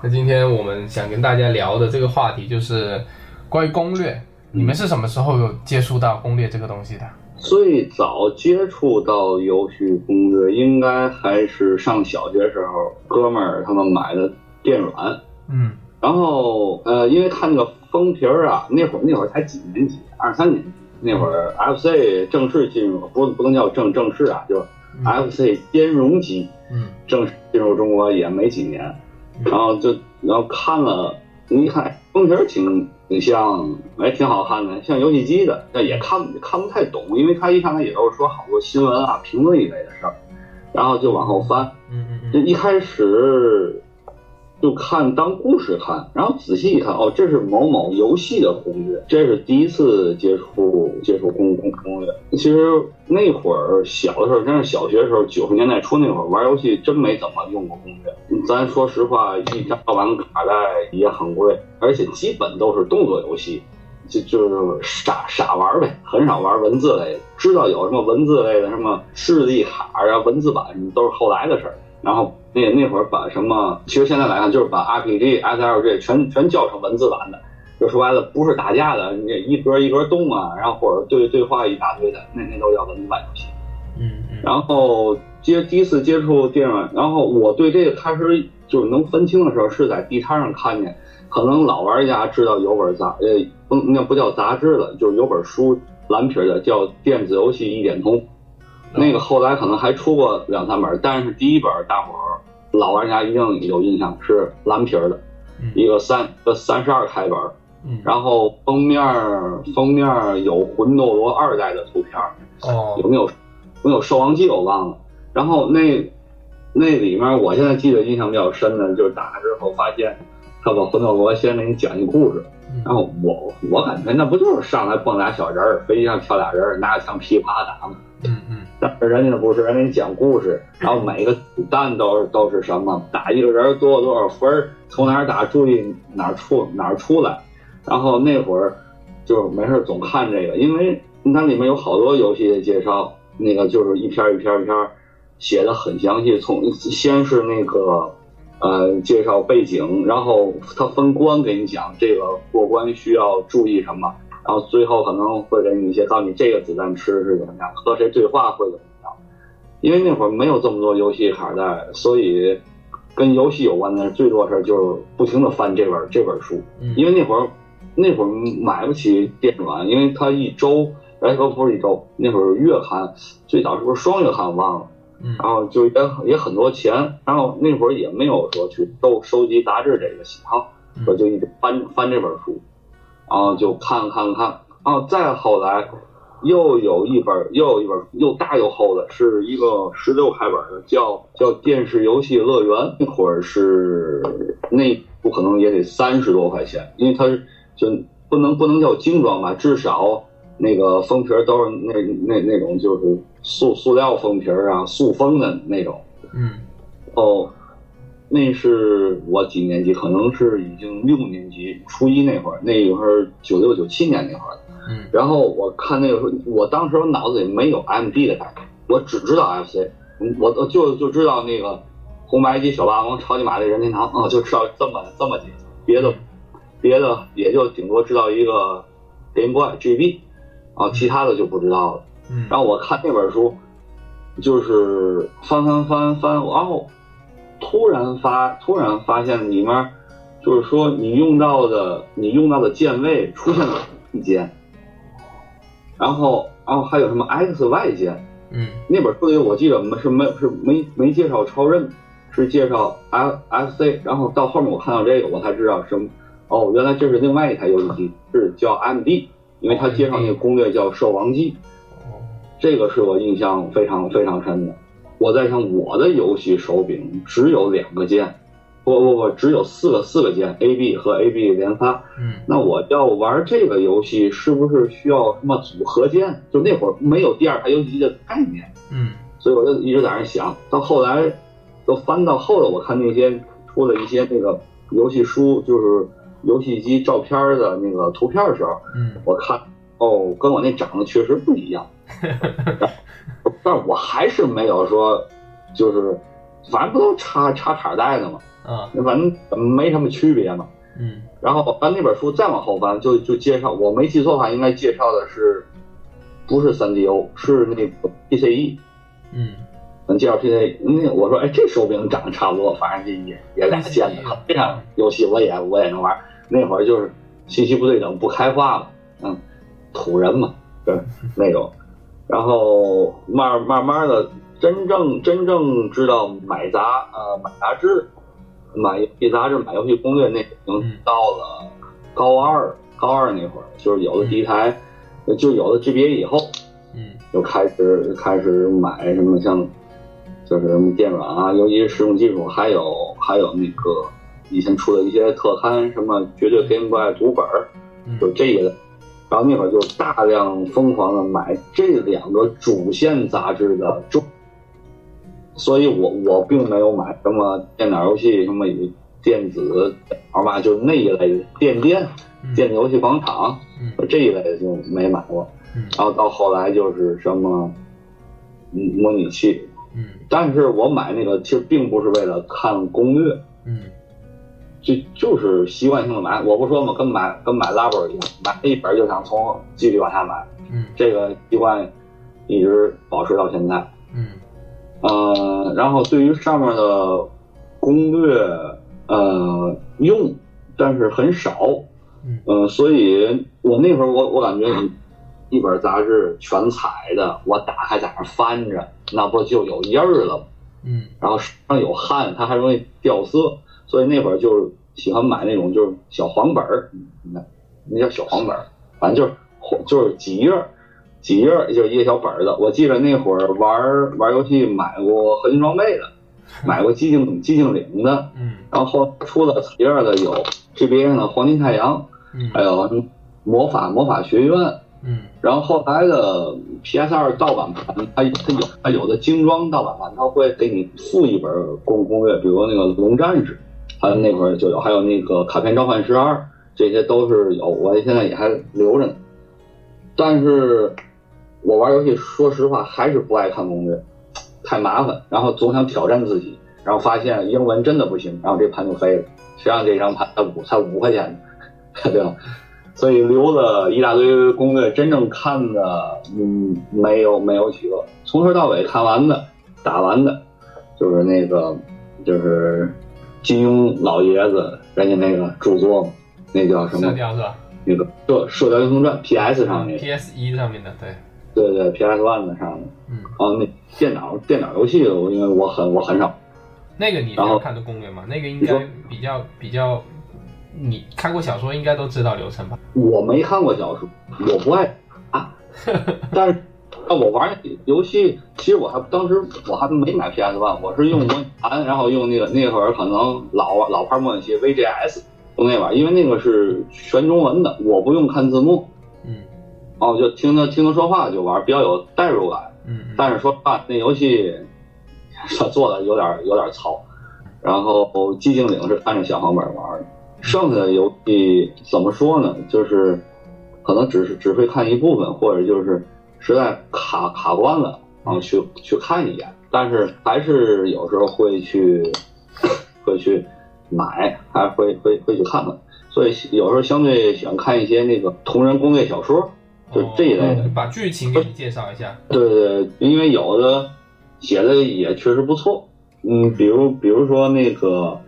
那今天我们想跟大家聊的这个话题就是关于攻略。你们是什么时候有接触到攻略这个东西的？最早接触到游戏攻略，应该还是上小学时候，哥们儿他们买的电软。嗯。然后呃，因为看那个封皮儿啊，那会儿那会儿才几年级，二三年级。那会儿 FC 正式进入，不不能叫正正式啊，就 FC 兼容机。嗯。正式进入中国也没几年，然后就然后看了，你看封皮儿挺。挺像，哎，挺好看的，像游戏机的，但也看看不太懂，因为他一上来也都是说好多新闻啊、评论一类的事儿，然后就往后翻，嗯嗯嗯，就一开始。就看当故事看，然后仔细一看，哦，这是某某游戏的攻略，这是第一次接触接触攻攻攻略。其实那会儿小的时候，真是小学时候，九十年代初那会儿玩游戏真没怎么用过攻略。咱说实话，一张盗版卡带也很贵，而且基本都是动作游戏，就就是傻傻玩呗，很少玩文字类的。知道有什么文字类的，什么智力卡啊、文字版，都是后来的事儿。然后那那会儿把什么，其实现在来看就是把 RPG、SLG 全全叫成文字版的，就说白了不是打架的，你一格一格动啊，然后或者对对话一大堆的，那那都叫文字版游戏。嗯嗯。然后接第一次接触电软，然后我对这个开始就是能分清的时候是在地摊上看见，可能老玩家知道有本杂，呃，不那不叫杂志了，就是有本书蓝皮的叫《电子游戏一点通》。那个后来可能还出过两三本，但是第一本大伙儿老玩家一定有印象，是蓝皮儿的，一个三个三十二开本，然后封面封面有魂斗罗二代的图片，哦，有没有没有兽王记我忘了，然后那那里面我现在记得印象比较深的，就是打开之后发现他把魂斗罗先给你讲一故事，然后我我感觉那不就是上来蹦俩小人儿，飞机上跳俩人儿，拿着枪噼啪打吗？嗯嗯。但是人家的不是，人家讲故事，然后每个子弹都都是什么，打一个人多少多少分从哪儿打，注意哪儿出哪儿出来。然后那会儿就没事总看这个，因为它里面有好多游戏的介绍，那个就是一篇一篇一篇写的很详细。从先是那个呃介绍背景，然后它分关给你讲这个过关需要注意什么。然后最后可能会给你一些，到你这个子弹吃是怎么样，和谁对话会怎么样？因为那会儿没有这么多游戏卡带，所以跟游戏有关的最多事儿就是不停的翻这本这本书。因为那会儿那会儿买不起电软，因为它一周，哎，不不是一周，那会儿月刊最早是不是双月刊忘了？然后就也也很多钱，然后那会儿也没有说去收收集杂志这个喜好，我就一直翻翻这本书。然后就看看看，然后再后来，又有一本，又有一本又大又厚的，是一个十六开本的，叫叫电视游戏乐园。那会儿是那不可能也得三十多块钱，因为它是就不能不能叫精装吧，至少那个封皮都是那那那种就是塑塑料封皮啊，塑封的那种。嗯。哦。那是我几年级？可能是已经六年级，初一那会儿。那会儿九六九七年那会儿。嗯。然后我看那个时候，我当时我脑子里没有 M D 的概念，我只知道 F C，我就就知道那个红白机、小霸王、超级玛丽、任天堂啊，就知道这么这么几个，别的别的也就顶多知道一个 Game Boy G B，啊，其他的就不知道了。嗯。然后我看那本书，就是翻翻翻翻，然后。突然发，突然发现里面，就是说你用到的，你用到的键位出现了一键，然后，然后还有什么 X、Y 键，嗯，那本书里我记得没是没是没没介绍超任，是介绍 F、F、C，然后到后面我看到这个我才知道什么，哦，原来这是另外一台游戏机，是叫 M D，因为他介绍那个攻略叫兽王机，这个是我印象非常非常深的。我在想，我的游戏手柄只有两个键，不不不，只有四个四个键，A B 和 A B 连发。嗯，那我要玩这个游戏，是不是需要什么组合键？就那会儿没有第二台游戏机的概念。嗯，所以我就一直在那想到后来，都翻到后头，我看那些出了一些那个游戏书，就是游戏机照片的那个图片的时候，嗯，我看哦，跟我那长得确实不一样。但是我还是没有说，就是反正不都插插卡带的嘛，啊，反正没什么区别嘛。嗯然后翻那本书再往后翻，就就介绍，我没记错的话，应该介绍的是，不是三 DO，是那个 PCE。嗯能介绍 PCE，那我说，哎，这手柄长得差不多，反正也也俩键的，这样游戏我也我也能玩。那会儿就是信息不对等，不开化嘛，嗯，土人嘛，对 那种。然后慢慢慢的，真正真正知道买杂呃买杂志，买游戏杂志、买游戏攻略，那已经到了高二高二那会儿，就是有了第一台，就有了 GBA 以后，嗯就开始开始买什么像，就是什么电软啊，尤其是实用技术，还有还有那个以前出的一些特刊，什么绝对 Game Boy 读本就这一类。然后那会儿就大量疯狂的买这两个主线杂志的中，所以我我并没有买什么电脑游戏，什么电子好吧，就那一类的电电嗯电子游戏广场嗯这一类的就没买过。嗯然后到后来就是什么，嗯，模拟器。嗯但是我买那个其实并不是为了看攻略，嗯就就是习惯性的买。我不说嘛，跟买跟买拉本一样，买一本就想从继续往下买，嗯这个习惯一直保持到现在。嗯呃，然后对于上面的攻略，呃，用，但是很少，嗯呃，所以我那会儿我我感觉一本杂志全彩的，我打开在那翻着，那不就有印儿了吗？嗯然后手上有汗，它还容易掉色，所以那会儿就是喜欢买那种就是小黄本儿，那那叫小黄本儿，反正就是黄就是几页，几页就是一个小本儿的。我记得那会儿玩玩游戏买过合金装备的，买过寂静寂静岭的，嗯然后后出了几页的有 GBA 上的黄金太阳，嗯还有魔法魔法学院。嗯然后后来的 PS 二盗版盘，它它有它有的精装盗版盘，它会给你附一本攻攻略，比如那个龙战士，它那会儿就有，还有那个卡片召唤师二，这些都是有，我现在也还留着呢。但是我玩游戏，说实话还是不爱看攻略，太麻烦，然后总想挑战自己，然后发现英文真的不行，然后这盘就飞了。实际上这张盘才五才五块钱，对吧？所以留了一大堆攻略，真正看的，嗯，没有没有几个，从头到尾看完的，打完的，就是那个，就是金庸老爷子人家那个著作嘛，那叫什射么？雕是吧？那个《射射雕英雄传》PS 上那个，PS 一上面的，对，对对，PS One 的上面。嗯，哦，那电脑电脑游戏，我因为我很我很少，那个你有看的攻略吗？那个应该比较比较，你看过小说应该都知道流程吧？我没看过小说，我不爱啊，但是啊，我玩游戏，其实我还当时我还没买 PS One，我是用模拟盘，然后用那个那会儿可能老老牌模拟器 VGS 用那玩因为那个是全中文的，我不用看字幕，嗯然后就听他听他说话就玩，比较有代入感。嗯嗯但是说实话，那游戏做的有点有点糙。然后寂静岭是看着小黄本玩的，剩下的游戏怎么说呢？就是可能只是只会看一部分，或者就是实在卡卡关了，然后去去看一眼。但是还是有时候会去 会去买，还会会会去看看。所以有时候相对喜欢看一些那个同人攻略小说，就这一类的。哦把剧情给你介绍一下。对对，对因为有的写的也确实不错，嗯，比如比如说那个，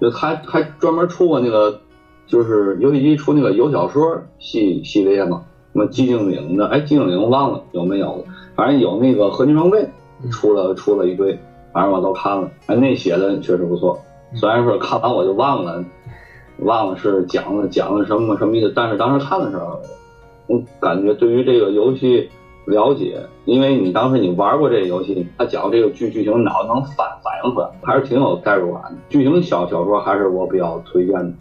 就他还专门出过那个，就是游戏机出那个有小说系系列嘛，什么寂静岭的，哎，寂静岭忘了有没有了，反正有那个合金装备出了出了一堆，反正我都看了，哎，那写的确实不错，虽然说看完我就忘了，忘了是讲了讲了什么什么意思，但是当时看的时候，我感觉对于这个游戏了解，因为你当时你玩过这个游戏，他讲这个剧剧情，脑子能反反应出来，还是挺有代入感的。剧情小小说还是我比较推荐的，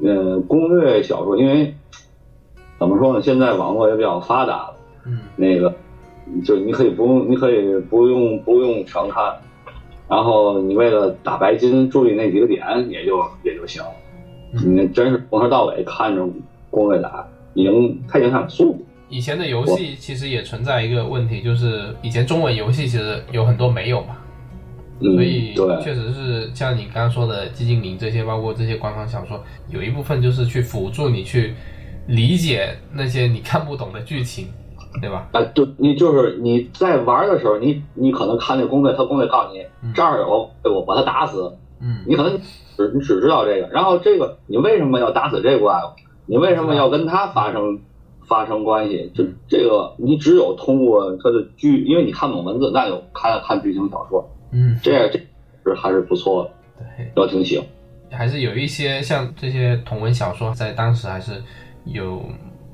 嗯，攻略小说，因为怎么说呢，现在网络也比较发达了，嗯。那个就你可以不用，你可以不用不用全看，然后你为了打白金，注意那几个点也就也就行你真是从头到尾看着攻略打，已经太影响速度。以前的游戏其实也存在一个问题，就是以前中文游戏其实有很多没有嘛，所以确实是像你刚刚说的寂静岭这些，包括这些官方小说，有一部分就是去辅助你去理解那些你看不懂的剧情，对吧？啊，对，你就是你在玩的时候，你你可能看那攻略，他攻略告诉你这儿有，我把他打死，嗯，你可能只你只知道这个，然后这个你为什么要打死这个怪物？你为什么要跟他发生？发生关系，就这个，你只有通过他的剧，因为你看不懂文字，那就看看剧情小说。嗯，这样这是还是不错的，对，我挺喜欢。还是有一些像这些同文小说，在当时还是有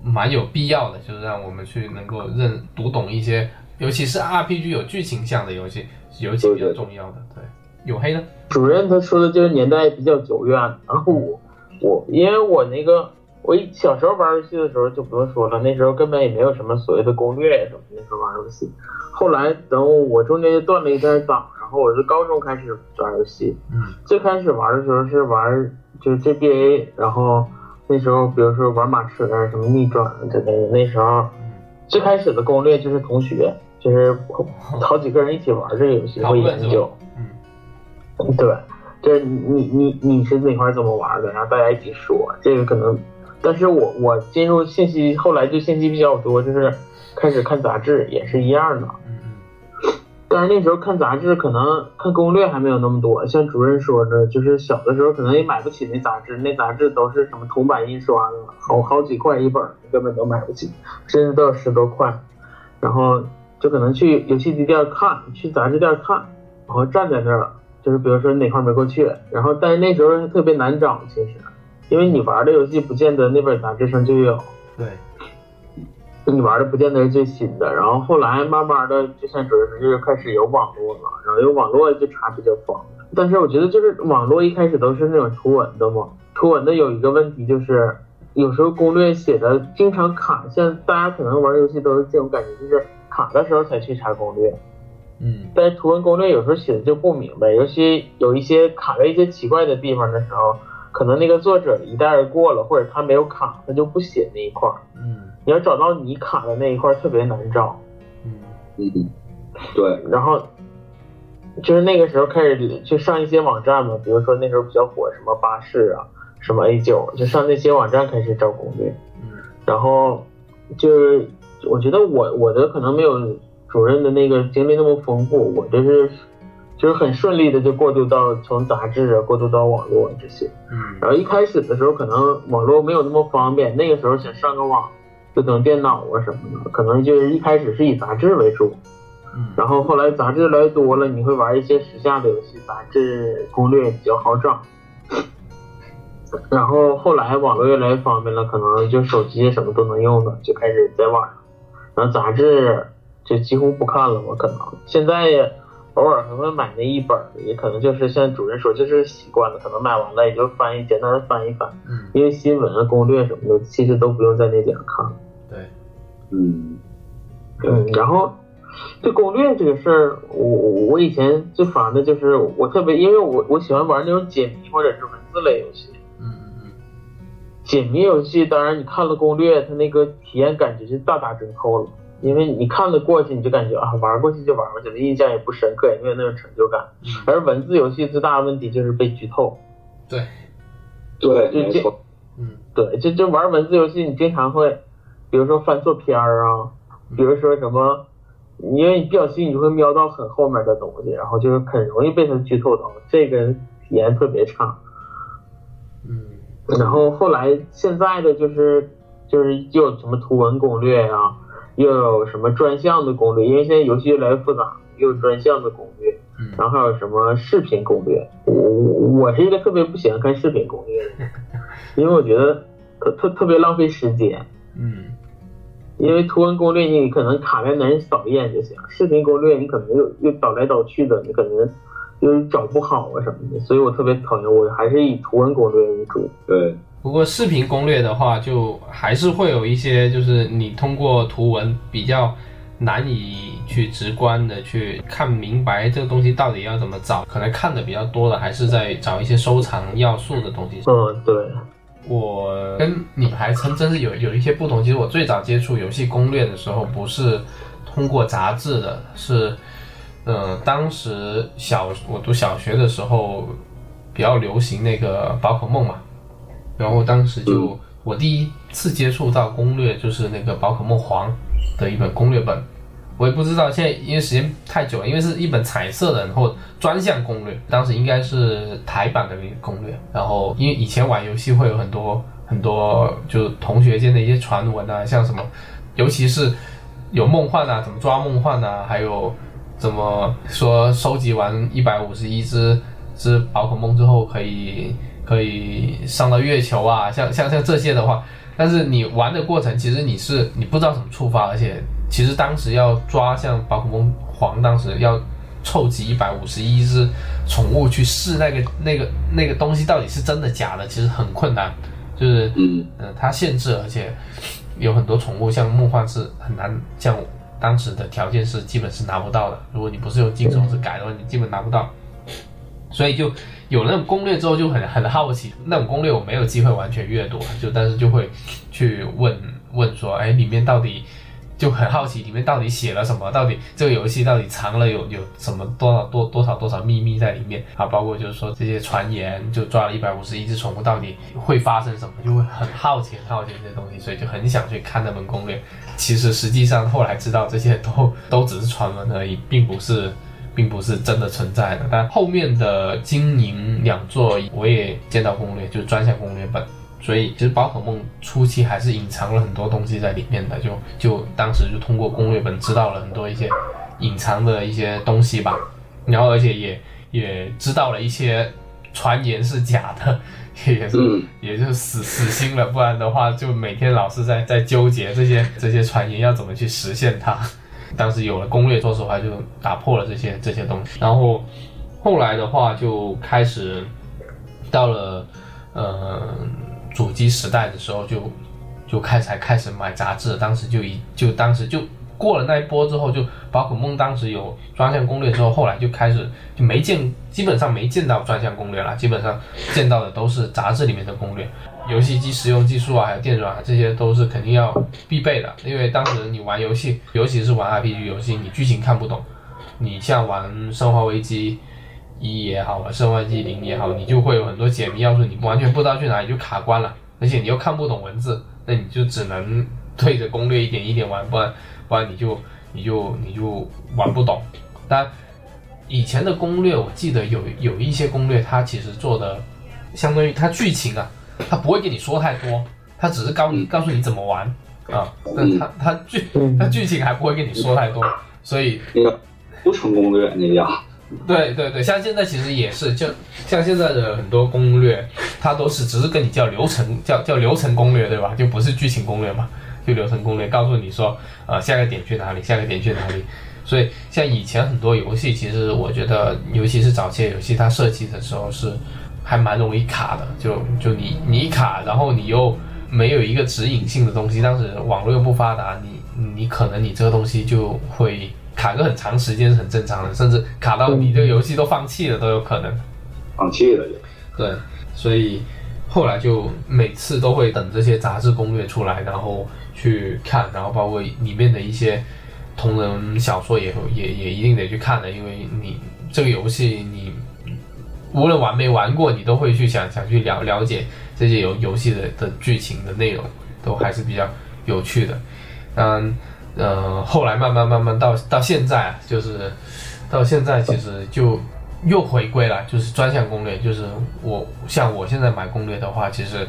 蛮有必要的，就是让我们去能够认读懂一些，尤其是 RPG 有剧情向的游戏，尤其比较重要的。对，有黑呢？主任他说的这个年代比较久远，然后我我因为我那个。我小时候玩游戏的时候就不用说了，那时候根本也没有什么所谓的攻略什么。那时候玩游戏，后来等我中间就断了一段档，然后我是高中开始玩游戏。嗯。最开始玩的时候是玩就是 GBA，然后那时候比如说玩马车什么逆转之类的。那时候最开始的攻略就是同学，就是好几个人一起玩这个游戏 会研究。嗯。对，就是你你你是哪块怎么玩的，然后大家一起说，这个可能。但是我我进入信息后来就信息比较多，就是开始看杂志也是一样的。但是那时候看杂志可能看攻略还没有那么多，像主任说的，就是小的时候可能也买不起那杂志，那杂志都是什么铜版印刷的，好好几块一本，根本都买不起，甚至都要十多块。然后就可能去游戏机店看，去杂志店看，然后站在那儿，就是比如说哪块没过去，然后但是那时候特别难找，其实。因为你玩的游戏不见得那本杂志上就有，对，你玩的不见得是最新的。然后后来慢慢的，就像主持就是开始有网络了，然后有网络就查比较方便。但是我觉得就是网络一开始都是那种图文的嘛，图文的有一个问题就是，有时候攻略写的经常卡，像大家可能玩游戏都是这种感觉，就是卡的时候才去查攻略。嗯，但是图文攻略有时候写的就不明白，尤其有一些卡在一些奇怪的地方的时候。可能那个作者一带而过了，或者他没有卡，他就不写那一块儿。嗯，你要找到你卡的那一块儿特别难找。嗯嗯，对。然后就是那个时候开始去上一些网站嘛，比如说那时候比较火什么巴士啊，什么 A 九，就上那些网站开始找攻略。嗯，然后就是我觉得我我的可能没有主任的那个经历那么丰富，我就是。就是很顺利的就过渡到从杂志啊过渡到网络这些，嗯，然后一开始的时候可能网络没有那么方便，那个时候想上个网就等电脑啊什么的，可能就是一开始是以杂志为主，嗯，然后后来杂志来多了，你会玩一些时下的游戏，杂志攻略比较好找，然后后来网络越来越方便了，可能就手机什么都能用了，就开始在网上，然后杂志就几乎不看了我，可能。现在。偶尔还会买那一本，也可能就是像主任说，就是习惯了，可能买完了也就翻一简单的翻一翻。嗯，因为新闻啊、攻略什么的，其实都不用在那点看。对，嗯，嗯，然后这攻略这个事儿，我我以前最烦的就是我特别，因为我我喜欢玩那种解谜或者是文字类游戏。嗯嗯嗯。解谜游戏，当然你看了攻略，它那个体验感觉是大打折扣了。因为你看得过去，你就感觉啊，玩过去就玩过去了，印象也不深刻，也没有那种成就感。而文字游戏最大的问题就是被剧透。对，对，就错。嗯，对，就就玩文字游戏，你经常会，比如说翻错篇儿啊，比如说什么，因为你不小心你就会瞄到很后面的东西，然后就是很容易被它剧透到，这个体验特别差。嗯，然后后来现在的就是就是又有什么图文攻略呀。又有什么专项的攻略？因为现在游戏越来越复杂，又有专项的攻略，然后还有什么视频攻略？我我是一个特别不喜欢看视频攻略的，因为我觉得特特特别浪费时间。嗯，因为图文攻略你可能卡在那儿扫一眼就行，视频攻略你可能又又倒来倒去的，你可能又找不好啊什么的，所以我特别讨厌。我还是以图文攻略为主。对。不过视频攻略的话，就还是会有一些，就是你通过图文比较难以去直观的去看明白这个东西到底要怎么找。可能看的比较多的还是在找一些收藏要素的东西。嗯，对。我跟你还真真是有有一些不同。其实我最早接触游戏攻略的时候，不是通过杂志的，是，嗯，当时小我读小学的时候比较流行那个宝可梦嘛，然后当时就我第一次接触到攻略就是那个宝可梦黄的一本攻略本。我也不知道，现在因为时间太久了，因为是一本彩色的，然后专项攻略，当时应该是台版的那个攻略。然后因为以前玩游戏会有很多很多，就同学间的一些传闻啊，像什么，尤其是有梦幻啊，怎么抓梦幻啊，还有怎么说收集完一百五十一只只宝可梦之后可以可以上到月球啊，像像像这些的话，但是你玩的过程其实你是你不知道怎么触发，而且。其实当时要抓像宝可梦黄，当时要凑齐一百五十一只宠物去试那个那个那个东西到底是真的假的，其实很困难。就是嗯它限制，而且有很多宠物像梦幻是很难，像当时的条件是基本是拿不到的。如果你不是用金手指改的话，你基本拿不到。所以就有那种攻略之后就很很好奇，那种攻略我没有机会完全阅读，就但是就会去问问说，哎，里面到底。就很好奇里面到底写了什么，到底这个游戏到底藏了有有什么多少多多少多少秘密在里面啊？包括就是说这些传言，就抓了一百五十一只宠物，到底会发生什么？就会很好奇，很好奇这些东西，所以就很想去看那本攻略。其实实际上后来知道这些都都只是传闻而已，并不是并不是真的存在的。但后面的金银两座我也见到攻略，就是专项攻略本。所以其实宝可梦初期还是隐藏了很多东西在里面的，就就当时就通过攻略本知道了很多一些隐藏的一些东西吧，然后而且也也知道了一些传言是假的，也是 也就死死心了，不然的话就每天老是在在纠结这些这些传言要怎么去实现它。当时有了攻略，说实话就打破了这些这些东西，然后后来的话就开始到了呃。主机时代的时候就就开才开始买杂志，当时就一就当时就过了那一波之后，就宝可梦当时有专项攻略之后，后来就开始就没见，基本上没见到专项攻略了，基本上见到的都是杂志里面的攻略，游戏机使用技术啊，还有电软啊，这些都是肯定要必备的，因为当时你玩游戏，尤其是玩 RPG 游戏，你剧情看不懂，你像玩生化危机。一也好，生化危机零也好，你就会有很多解谜要素，你完全不知道去哪里就卡关了，而且你又看不懂文字，那你就只能对着攻略一点一点玩，不然不然你就你就你就玩不懂。但以前的攻略，我记得有有一些攻略，它其实做的相当于它剧情啊，它不会跟你说太多，他只是告你告诉你怎么玩啊，但他他剧他剧情还不会跟你说太多，所以那个不成攻略那叫。对对对，像现在其实也是，就像现在的很多攻略，它都是只是跟你叫流程，叫叫流程攻略，对吧？就不是剧情攻略嘛，就流程攻略，告诉你说，呃，下个点去哪里，下个点去哪里。所以像以前很多游戏，其实我觉得，尤其是早期游戏，它设计的时候是还蛮容易卡的，就就你你卡，然后你又没有一个指引性的东西，当时网络又不发达，你你可能你这个东西就会。卡个很长时间是很正常的，甚至卡到你这个游戏都放弃了都有可能。放弃了就。对，所以后来就每次都会等这些杂志攻略出来，然后去看，然后包括里面的一些同人小说也也也一定得去看的，因为你这个游戏你无论玩没玩过，你都会去想想去了了解这些游游戏的的剧情的内容，都还是比较有趣的。嗯。呃，后来慢慢慢慢到到现在，就是到现在其实就又回归了，就是专项攻略。就是我像我现在买攻略的话，其实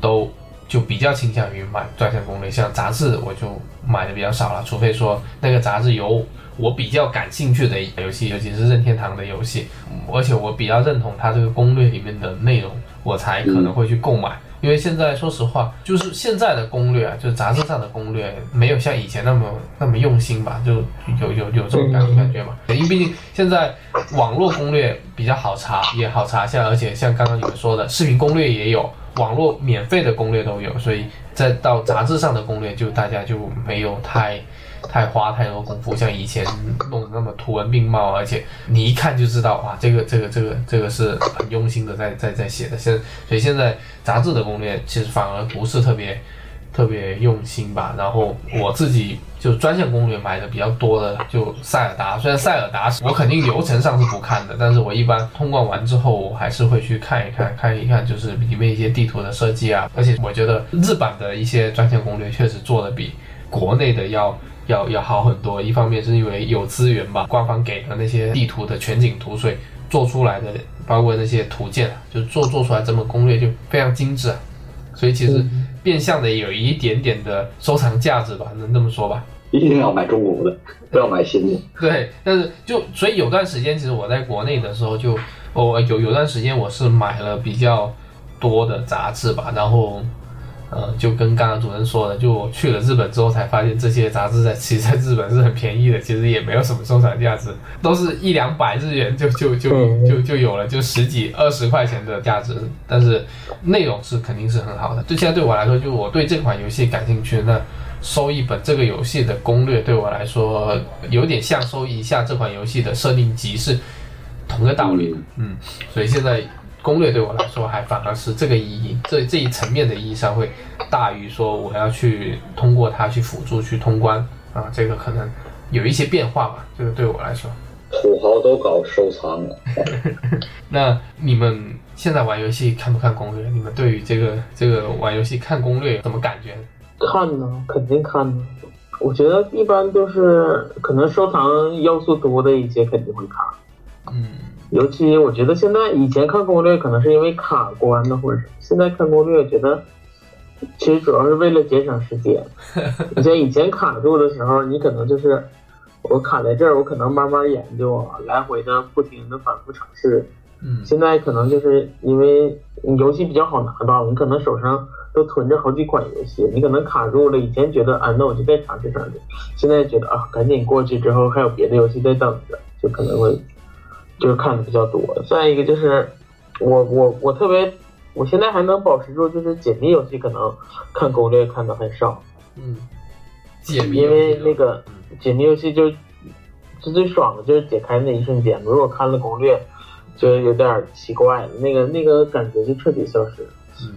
都就比较倾向于买专项攻略。像杂志我就买的比较少了，除非说那个杂志有我比较感兴趣的游戏，尤其是任天堂的游戏，而且我比较认同它这个攻略里面的内容，我才可能会去购买。因为现在说实话，就是现在的攻略啊，就是杂志上的攻略，没有像以前那么那么用心吧，就有有有这种感感觉嘛。因为毕竟现在网络攻略比较好查，也好查下，而且像刚刚你们说的，视频攻略也有，网络免费的攻略都有，所以再到杂志上的攻略，就大家就没有太太花太多功夫，像以前弄得那么图文并茂，而且你一看就知道哇，这个这个这个这个是很用心的在在在写的。现所以现在杂志的攻略其实反而不是特别。特别用心吧，然后我自己就专项攻略买的比较多的，就塞尔达。虽然塞尔达我肯定流程上是不看的，但是我一般通关完之后，我还是会去看一看，看一看就是里面一些地图的设计啊。而且我觉得日版的一些专项攻略确实做的比国内的要要要好很多。一方面是因为有资源吧，官方给的那些地图的全景图，所以做出来的包括那些图鉴，就做做出来这么攻略就非常精致。所以其实。变相的有一点点的收藏价值吧，能这么说吧？一定要买中国的，不要买新的。对，但是就所以有段时间，其实我在国内的时候，就我有有段时间我是买了比较多的杂志吧，然后。呃，就跟刚刚主任说的，就我去了日本之后才发现，这些杂志在其实在日本是很便宜的，其实也没有什么收藏价值，都是一两百日元就就就就就有了，就十几二十块钱的价值。但是内容是肯定是很好的。就现在对我来说，就我对这款游戏感兴趣，那收一本这个游戏的攻略对我来说，有点像收一下这款游戏的设定集是同个道理。嗯，所以现在。攻略对我来说还反而是这个意义，这这一层面的意义上会大于说我要去通过它去辅助去通关啊，这个可能有一些变化吧。这个对我来说，土豪都搞收藏了。那你们现在玩游戏看不看攻略？你们对于这个这个玩游戏看攻略怎么感觉？看呢，肯定看呢。我觉得一般都是可能收藏要素多的一些肯定会看。嗯。尤其我觉得现在以前看攻略可能是因为卡关的，或者现在看攻略觉得其实主要是为了节省时间。你像以前卡住的时候，你可能就是我卡在这儿，我可能慢慢研究啊，来回的不停的反复尝试。嗯，现在可能就是因为游戏比较好拿到，你可能手上都囤着好几款游戏，你可能卡住了。以前觉得啊，那我就再尝试尝试，现在觉得啊，赶紧过去之后还有别的游戏在等着，就可能会。就是看的比较多，再一个就是我我我特别，我现在还能保持住，就是解谜游戏可能看攻略看的很少，嗯，解谜，因为那个解谜游戏就是最爽的就是解开那一瞬间，如果看了攻略，就有点奇怪了，那个那个感觉就彻底消失了。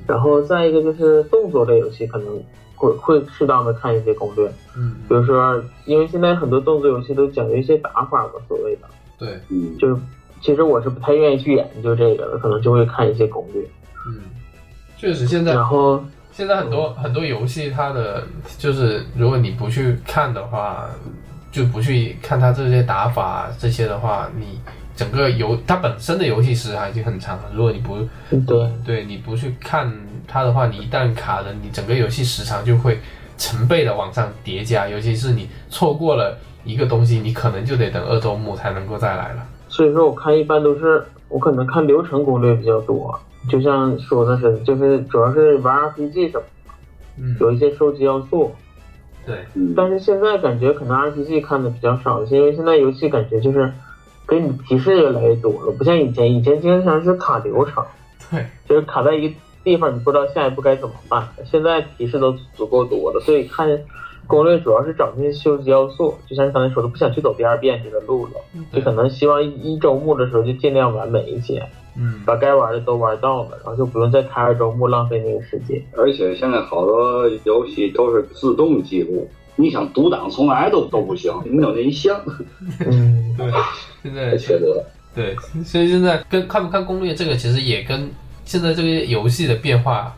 然后再一个就是动作类游戏可能会会适当的看一些攻略，嗯，比如说因为现在很多动作游戏都讲究一些打法嘛，所谓的。对，嗯，就其实我是不太愿意去研究这个的，可能就会看一些攻略。嗯，确实现在，然后现在很多很多游戏，它的就是如果你不去看的话，就不去看它这些打法这些的话，你整个游它本身的游戏时长已经很长了。如果你不对对你不去看它的话，你一旦卡了，你整个游戏时长就会成倍的往上叠加，尤其是你错过了。一个东西，你可能就得等二周目才能够再来了。所以说，我看一般都是我可能看流程攻略比较多，就像说的是，就是主要是玩 RPG 什么，嗯，有一些收集要素。对，但是现在感觉可能 RPG 看的比较少一些，因为现在游戏感觉就是给你提示越来越多了，不像以前，以前经常是卡流程，对，就是卡在一个地方，你不知道下一步该怎么办。现在提示都足够多了，所以看。攻略主要是找那些修集要素，就像你刚才说的，不想去走第二遍这个路了，就可能希望一周目的时候就尽量完美一些，嗯，把该玩的都玩到了，然后就不用再开二周目浪费那个时间。而且现在好多游戏都是自动记录，你想独挡重来都都不行，没有那一项。嗯，对，现在缺德。对，所以现在跟看不看攻略这个其实也跟现在这个游戏的变化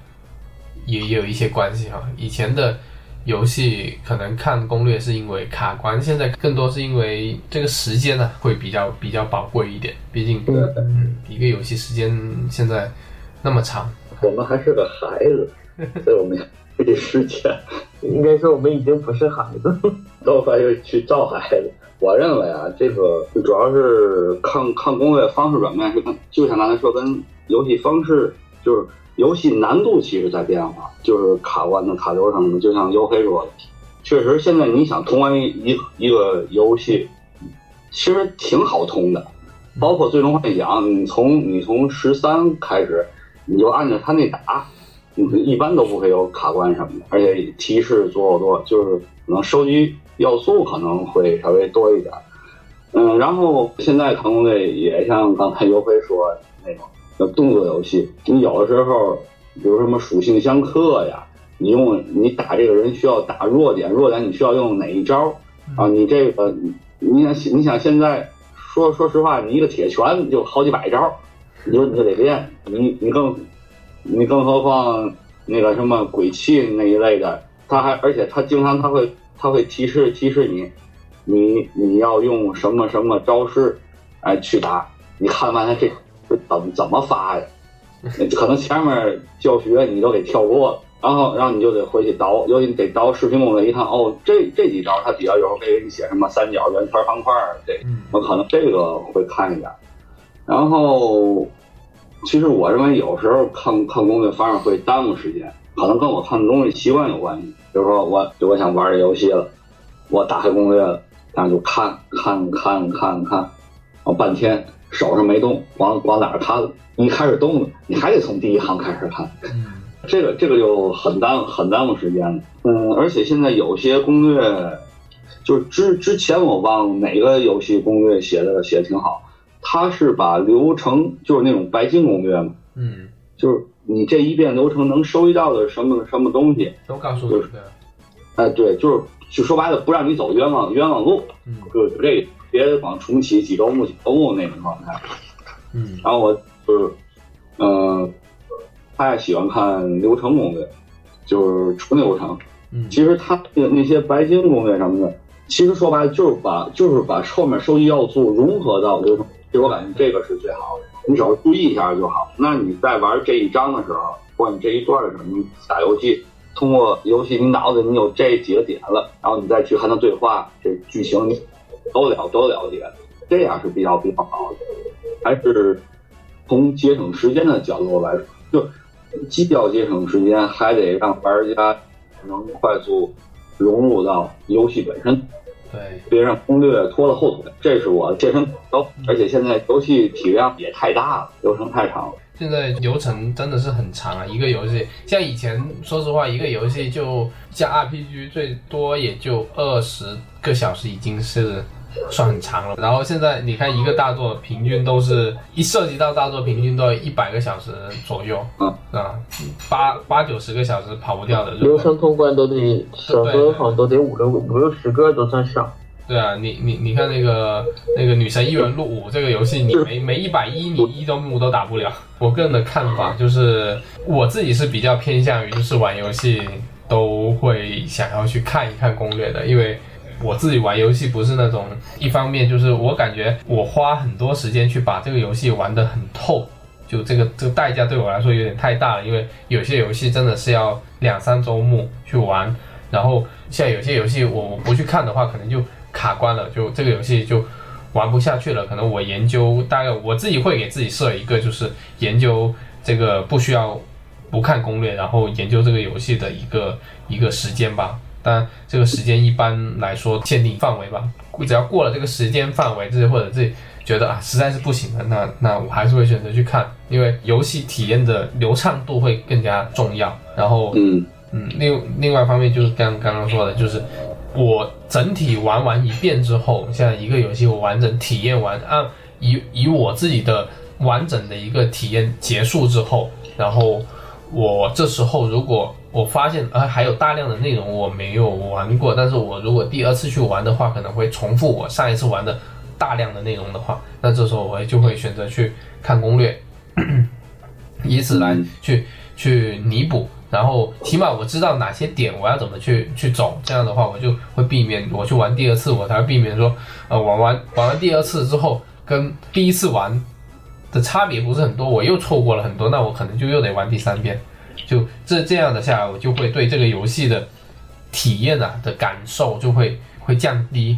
也有一些关系哈，以前的。游戏可能看攻略是因为卡关，现在更多是因为这个时间呢会比较比较宝贵一点。毕竟，嗯，一个游戏时间现在那么长。我们还是个孩子，所以我们要得时间。应该说我们已经不是孩子，都快又去造孩子。我认为啊，这个主要是看看攻略方式转变，是跟就像刚才说，跟游戏方式就是。游戏难度其实在变化，就是卡关的、卡流程的，就像尤黑说的，确实现在你想通关一一个游戏，其实挺好通的，包括最终幻想，你从你从十三开始，你就按照他那打，你一般都不会有卡关什么的，而且提示足够多，就是可能收集要素可能会稍微多一点。嗯，然后现在看攻略也像刚才 尤飞说那种动作游戏，你有的时候比如什么属性相克呀，你用你打这个人需要打弱点，弱点你需要用哪一招啊？你这个你想你想现在说说实话，你一个铁拳就好几百招，你就你就得练，你你更你更何况那个什么鬼泣那一类的，他还而且他经常他会他会提示提示你。你你要用什么什么招式，哎去打？你看完了这怎怎么发呀？可能前面教学你都给跳过了，然后然后你就得回去倒，尤其得倒视频攻略一看，哦，这这几招它底下有时候会给你写什么三角、圆圈、方块这我可能这个会看一点。然后，其实我认为有时候看看攻略反而会耽误时间，可能跟我看东西习惯有关系。比如说我我想玩这游戏了，我打开攻略了。然后就看看看看看，哦，半天手上没动，往往哪儿看了？你开始动了，你还得从第一行开始看。嗯，这个这个就很耽很耽误时间了。嗯，而且现在有些攻略，就是之之前我忘了哪个游戏攻略写的写的挺好，他是把流程就是那种白金攻略嘛。嗯，就是你这一遍流程能收集到的什么什么东西都告诉你。哎，对，就是。就说白了，不让你走冤枉冤枉路，就就这，别光重启几周目几周目那种状态。嗯，然后我就是，嗯，他也喜欢看流程攻略，就是纯流程。嗯，其实他那那些白金攻略什么的，其实说白了就是把就是把后面收集要素融合到流程，其实我感觉这个是最好的。你只要注意一下就好。那你在玩这一章的时候，或者你这一段的时候，你打游戏。通过游戏，你脑子你有这几个点了，然后你再去和他对话，这剧情你都了都了解，这样是比较比较好的。还是从节省时间的角度来说，就既要节省时间，还得让玩家能快速融入到游戏本身，对，别让攻略拖了后腿。这是我切身感受。而且现在游戏体量也太大了，流程太长了。现在流程真的是很长啊，一个游戏像以前，说实话，一个游戏就加 RPG 最多也就二十个小时，已经是算很长了。然后现在你看一个大作，平均都是一涉及到大作，平均都要一百个小时左右，嗯啊，八八九十个小时跑不掉的。流程通关都得，小说好像都得五六五六十个都算少。对啊，你你你看那个那个女神异闻录五这个游戏，你没没一百一，你一周目都打不了。我个人的看法就是，我自己是比较偏向于就是玩游戏都会想要去看一看攻略的，因为我自己玩游戏不是那种一方面就是我感觉我花很多时间去把这个游戏玩得很透，就这个这个代价对我来说有点太大了，因为有些游戏真的是要两三周目去玩，然后像有些游戏我不去看的话，可能就。卡关了，就这个游戏就玩不下去了。可能我研究大概我自己会给自己设一个，就是研究这个不需要不看攻略，然后研究这个游戏的一个一个时间吧。当然，这个时间一般来说限定范围吧，只要过了这个时间范围，自己或者自己觉得啊实在是不行了，那那我还是会选择去看，因为游戏体验的流畅度会更加重要。然后，嗯嗯，另另外一方面就是刚刚刚说的，就是。我整体玩完一遍之后，现在一个游戏我完整体验完，按以以我自己的完整的一个体验结束之后，然后我这时候如果我发现啊还有大量的内容我没有玩过，但是我如果第二次去玩的话，可能会重复我上一次玩的大量的内容的话，那这时候我就会选择去看攻略，以此来去去弥补。然后起码我知道哪些点我要怎么去去走，这样的话我就会避免我去玩第二次，我才会避免说，呃，玩完玩完第二次之后跟第一次玩的差别不是很多，我又错过了很多，那我可能就又得玩第三遍，就这这样的下来，我就会对这个游戏的体验啊的感受就会会降低，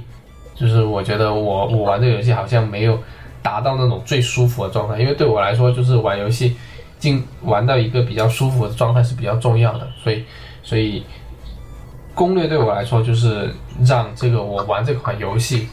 就是我觉得我我玩这个游戏好像没有达到那种最舒服的状态，因为对我来说就是玩游戏。进玩到一个比较舒服的状态是比较重要的，所以，所以攻略对我来说就是让这个我玩这款游戏，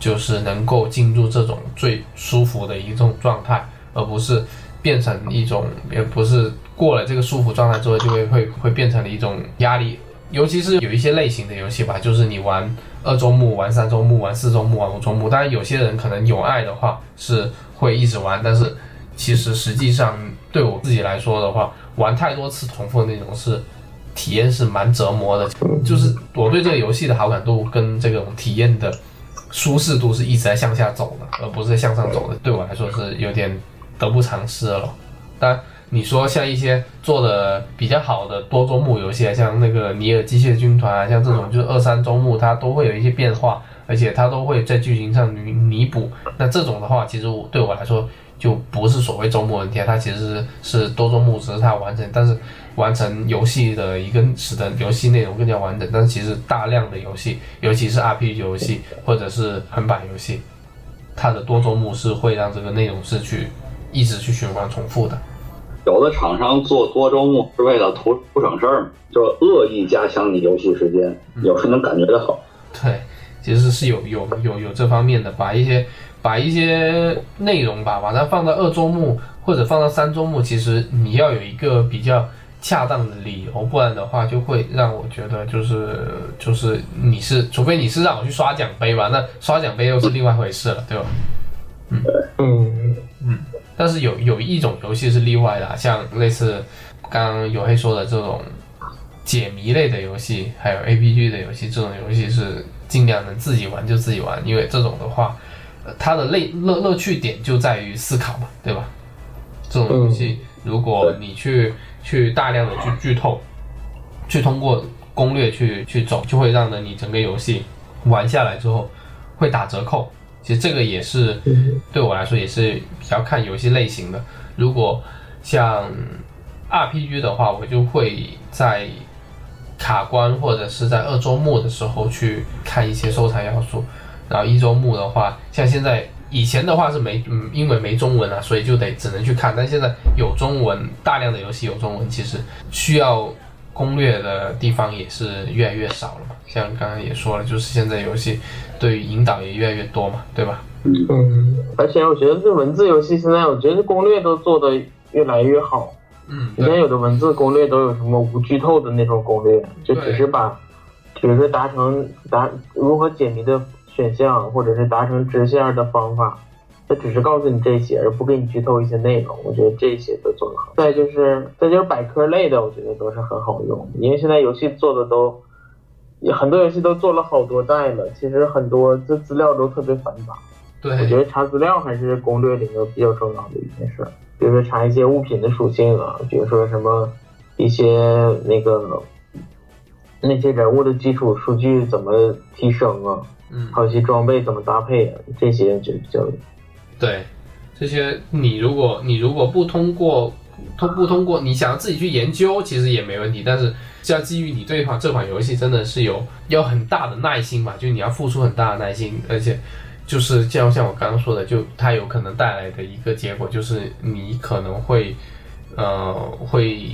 就是能够进入这种最舒服的一种状态，而不是变成一种，也不是过了这个舒服状态之后，就会会会变成了一种压力。尤其是有一些类型的游戏吧，就是你玩二周目、玩三周目、玩四周目、玩五周目。当然，有些人可能有爱的话是会一直玩，但是其实实际上对我自己来说的话，玩太多次重复的那种是体验是蛮折磨的。就是我对这个游戏的好感度跟这种体验的舒适度是一直在向下走的，而不是向上走的。对我来说是有点得不偿失了。当然。你说像一些做的比较好的多周目游戏啊，像那个尼尔机械军团啊，像这种就是二三周目，它都会有一些变化，而且它都会在剧情上弥弥补。那这种的话，其实我对我来说就不是所谓周末问题，它其实是多周目，只是它完成，但是完成游戏的一个使得游戏内容更加完整。但是其实大量的游戏，尤其是 RPG 游戏或者是横版游戏，它的多周目是会让这个内容是去一直去循环重复的。有的厂商做多周目是为了图图省事儿，就恶意加强你游戏时间，有时能感觉到。对，其实是有有有有这方面的，把一些把一些内容吧，把它放到二周目或者放到三周目，其实你要有一个比较恰当的理由，不然的话就会让我觉得就是就是你是，除非你是让我去刷奖杯吧，那刷奖杯又是另外一回事了，对吧？嗯嗯嗯。但是有有一种游戏是例外的，像类似刚刚有黑说的这种解谜类的游戏，还有 A P G 的游戏，这种游戏是尽量能自己玩就自己玩，因为这种的话，它的乐乐乐趣点就在于思考嘛，对吧？这种游戏如果你去去大量的去剧透，去通过攻略去去走，就会让的你整个游戏玩下来之后会打折扣。其实这个也是对我来说也是比较看游戏类型的。如果像 RPG 的话，我就会在卡关或者是在二周目的时候去看一些收藏要素。然后一周目的话，像现在以前的话是没嗯，因为没中文啊，所以就得只能去看。但现在有中文，大量的游戏有中文，其实需要攻略的地方也是越来越少了嘛。像刚刚也说了，就是现在游戏。对于引导也越来越多嘛，对吧？嗯，而且我觉得这文字游戏现在，我觉得攻略都做的越来越好。嗯，以前有的文字攻略都有什么无剧透的那种攻略，就只是把，比如说达成达如何解谜的选项，或者是达成支线的方法，它只是告诉你这些，而不给你剧透一些内容。我觉得这些都做得好。再就是，再就是百科类的，我觉得都是很好用，因为现在游戏做的都。很多游戏都做了好多代了，其实很多这资料都特别繁杂。对，我觉得查资料还是攻略里面比较重要的一件事。比如说查一些物品的属性啊，比如说什么一些那个那些人物的基础数据怎么提升啊，嗯，还有一些装备怎么搭配啊，这些就比较。对，这些你如果你如果不通过通不通过，你想要自己去研究，其实也没问题，但是。是要基于你对款这款游戏真的是有有很大的耐心吧，就你要付出很大的耐心，而且就是像像我刚刚说的，就它有可能带来的一个结果就是你可能会呃会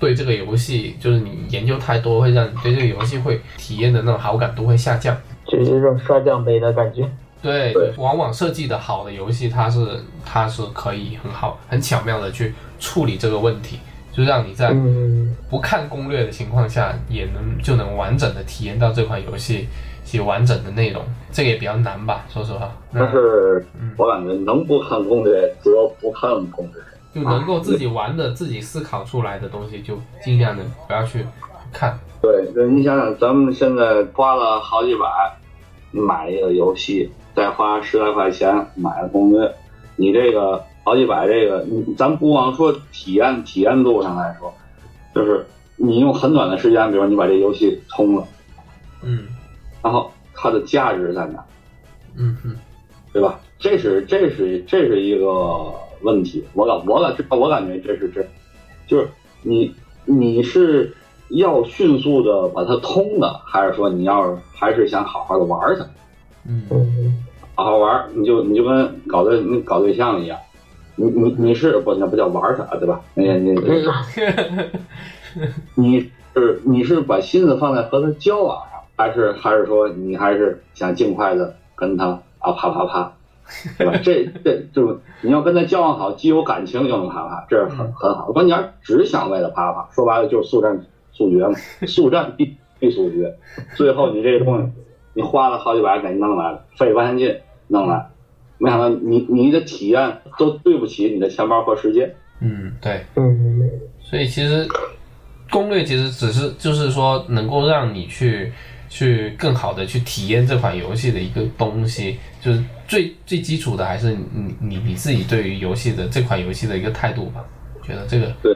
对这个游戏，就是你研究太多，会让你对这个游戏会体验的那种好感度会下降，就是这种刷奖杯的感觉。对，往往设计的好的游戏，它是它是可以很好很巧妙的去处理这个问题。就让你在不看攻略的情况下，也能就能完整的体验到这款游戏其完整的内容，这个也比较难吧，说实话。但是，我感觉能不看攻略则不看攻略，就能够自己玩的、自己思考出来的东西，就尽量的不要去看。对，对你想想，咱们现在花了好几百买一个游戏，再花十来块钱买了攻略，你这个。好几百这个，你咱不光说体验体验度上来说，就是你用很短的时间，比如你把这游戏通了，嗯，然后它的价值在哪？嗯哼，对吧？这是这是这是一个问题。我感我感我感觉这是这，就是你你是要迅速的把它通的，还是说你要还是想好好的玩它？嗯，好好玩，你就你就跟搞对你搞对象一样。你你你是不那不叫玩啥对吧？你你 你是你是把心思放在和他交往上，还是还是说你还是想尽快的跟他啊啪啪啪对吧？这这就你要跟他交往好，既有感情又能啪啪，这是很很好。关键只想为了啪啪，说白了就是速战速决嘛，速战必必速决。最后你这个东西，你花了好几百给弄来了，费半天劲弄来，没想到你你的体验都对不起你的钱包和时间。嗯，对。嗯，所以其实攻略其实只是就是说能够让你去。去更好的去体验这款游戏的一个东西，就是最最基础的还是你你你自己对于游戏的这款游戏的一个态度吧。我觉得这个对，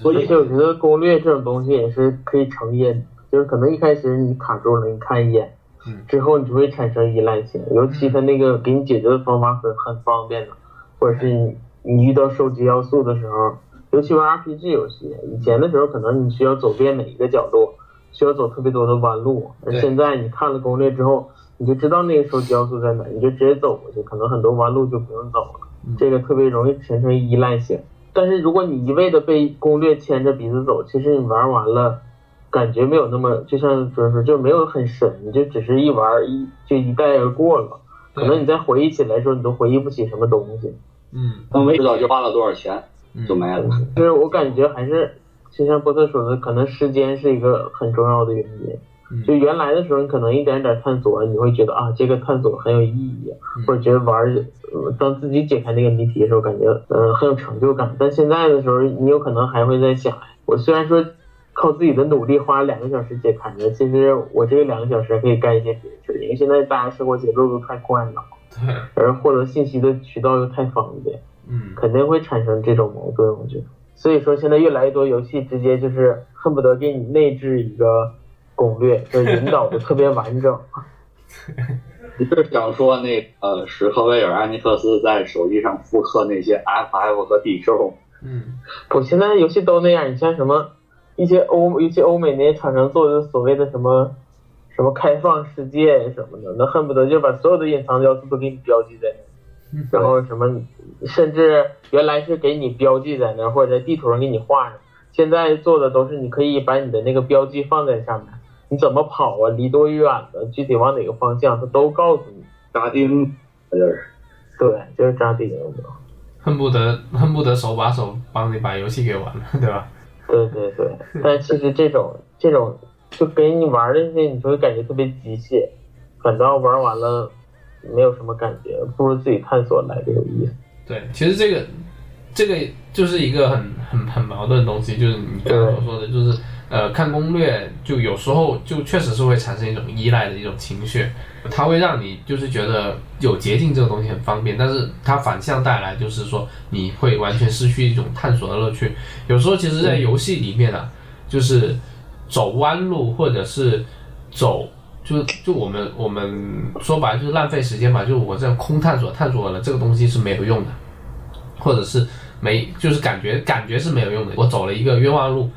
所以我觉得攻略这种东西也是可以成瘾，就是可能一开始你卡住了，你看一眼，嗯，之后你就会产生依赖性，尤其他那个给你解决的方法很很方便的，或者是你你遇到收集要素的时候，尤其玩 RPG 游戏，以前的时候可能你需要走遍每一个角度。需要走特别多的弯路，而现在你看了攻略之后，你就知道那个收集要素在哪，你就直接走过去，可能很多弯路就不用走了。这个特别容易产生依赖性。但是如果你一味的被攻略牵着鼻子走，其实你玩完了，感觉没有那么，就像说是就没有很深，你就只是一玩一就一带而过了。可能你再回忆起来时候，你都回忆不起什么东西。嗯，我没知道就花了多少钱，就没了。就是我感觉还是。就像波特说的，可能时间是一个很重要的原因。就原来的时候，你可能一点点探索，你会觉得啊，这个探索很有意义，或者觉得玩，当自己解开那个谜题的时候，感觉呃很有成就感。但现在的时候，你有可能还会在想，我虽然说靠自己的努力花了两个小时解开的，其实我这个两个小时可以干一些别的事，因为现在大家生活节奏都太快了，对，而获得信息的渠道又太方便，嗯，肯定会产生这种矛盾，我觉得。所以说，现在越来越多游戏直接就是恨不得给你内置一个攻略，就引导的特别完整。你是想说那呃，史克威尔艾尼克斯在手机上复刻那些 FF 和 DQ？嗯，我，现在游戏都那样。你像什么一些欧，一些欧美那些厂商做的所谓的什么什么开放世界什么的，那恨不得就把所有的隐藏要素都给你标记在那。然后什么，甚至原来是给你标记在那儿，或者在地图上给你画上。现在做的都是你可以把你的那个标记放在上面，你怎么跑啊，离多远的，具体往哪个方向，它都告诉你。扎钉，就是，对，就是扎钉。恨不得恨不得手把手帮你把游戏给玩了，对吧？对对对，但其实这种这种就给你玩的那些，你就会感觉特别机械，反倒玩完了。没有什么感觉，不如自己探索来的有意思。对，其实这个这个就是一个很很很矛盾的东西，就是你刚刚所说的，就是呃看攻略，就有时候就确实是会产生一种依赖的一种情绪，它会让你就是觉得有捷径这个东西很方便，但是它反向带来就是说你会完全失去一种探索的乐趣。有时候其实，在游戏里面啊，就是走弯路或者是走。就就我们我们说白了就是浪费时间嘛，就我这样空探索探索了这个东西是没有用的，或者是没就是感觉感觉是没有用的，我走了一个冤枉路，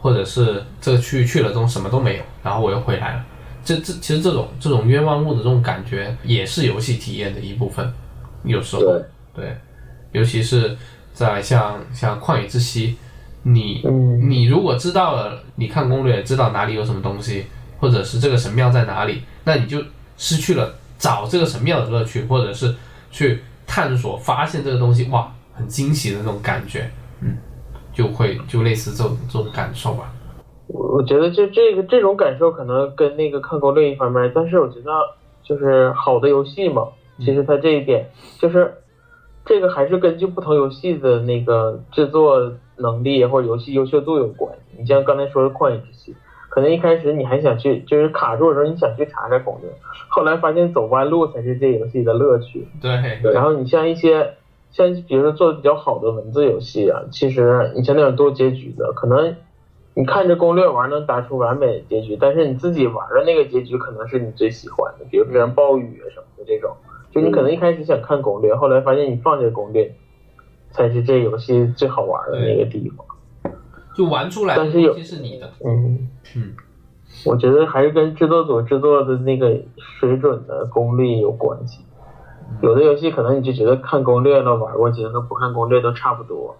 或者是这个区域去了之后什么都没有，然后我又回来了，这这其实这种这种冤枉路的这种感觉也是游戏体验的一部分，有时候。对，尤其是在像像旷野之息，你你如果知道了，你看攻略知道哪里有什么东西。或者是这个神庙在哪里，那你就失去了找这个神庙的乐趣，或者是去探索发现这个东西，哇，很惊喜的那种感觉，嗯，就会就类似这种这种感受吧。我我觉得就这个这种感受可能跟那个看攻略一方面，但是我觉得就是好的游戏嘛，其实它这一点就是这个还是根据不同游戏的那个制作能力或者游戏优秀度有关。你像刚才说的旷野之息。可能一开始你还想去，就是卡住的时候，你想去查查攻略，后来发现走弯路才是这游戏的乐趣。对。然后你像一些，像比如说做的比较好的文字游戏啊，其实你像那种多结局的，可能你看着攻略玩能打出完美结局，但是你自己玩的那个结局可能是你最喜欢的，比如说像暴雨什么的这种，就你可能一开始想看攻略，后来发现你放这攻略，才是这游戏最好玩的那个地方。就玩出来，但是有是你的，嗯嗯，我觉得还是跟制作组制作的那个水准的功力有关系。有的游戏可能你就觉得看攻略了玩过去和不看攻略都差不多，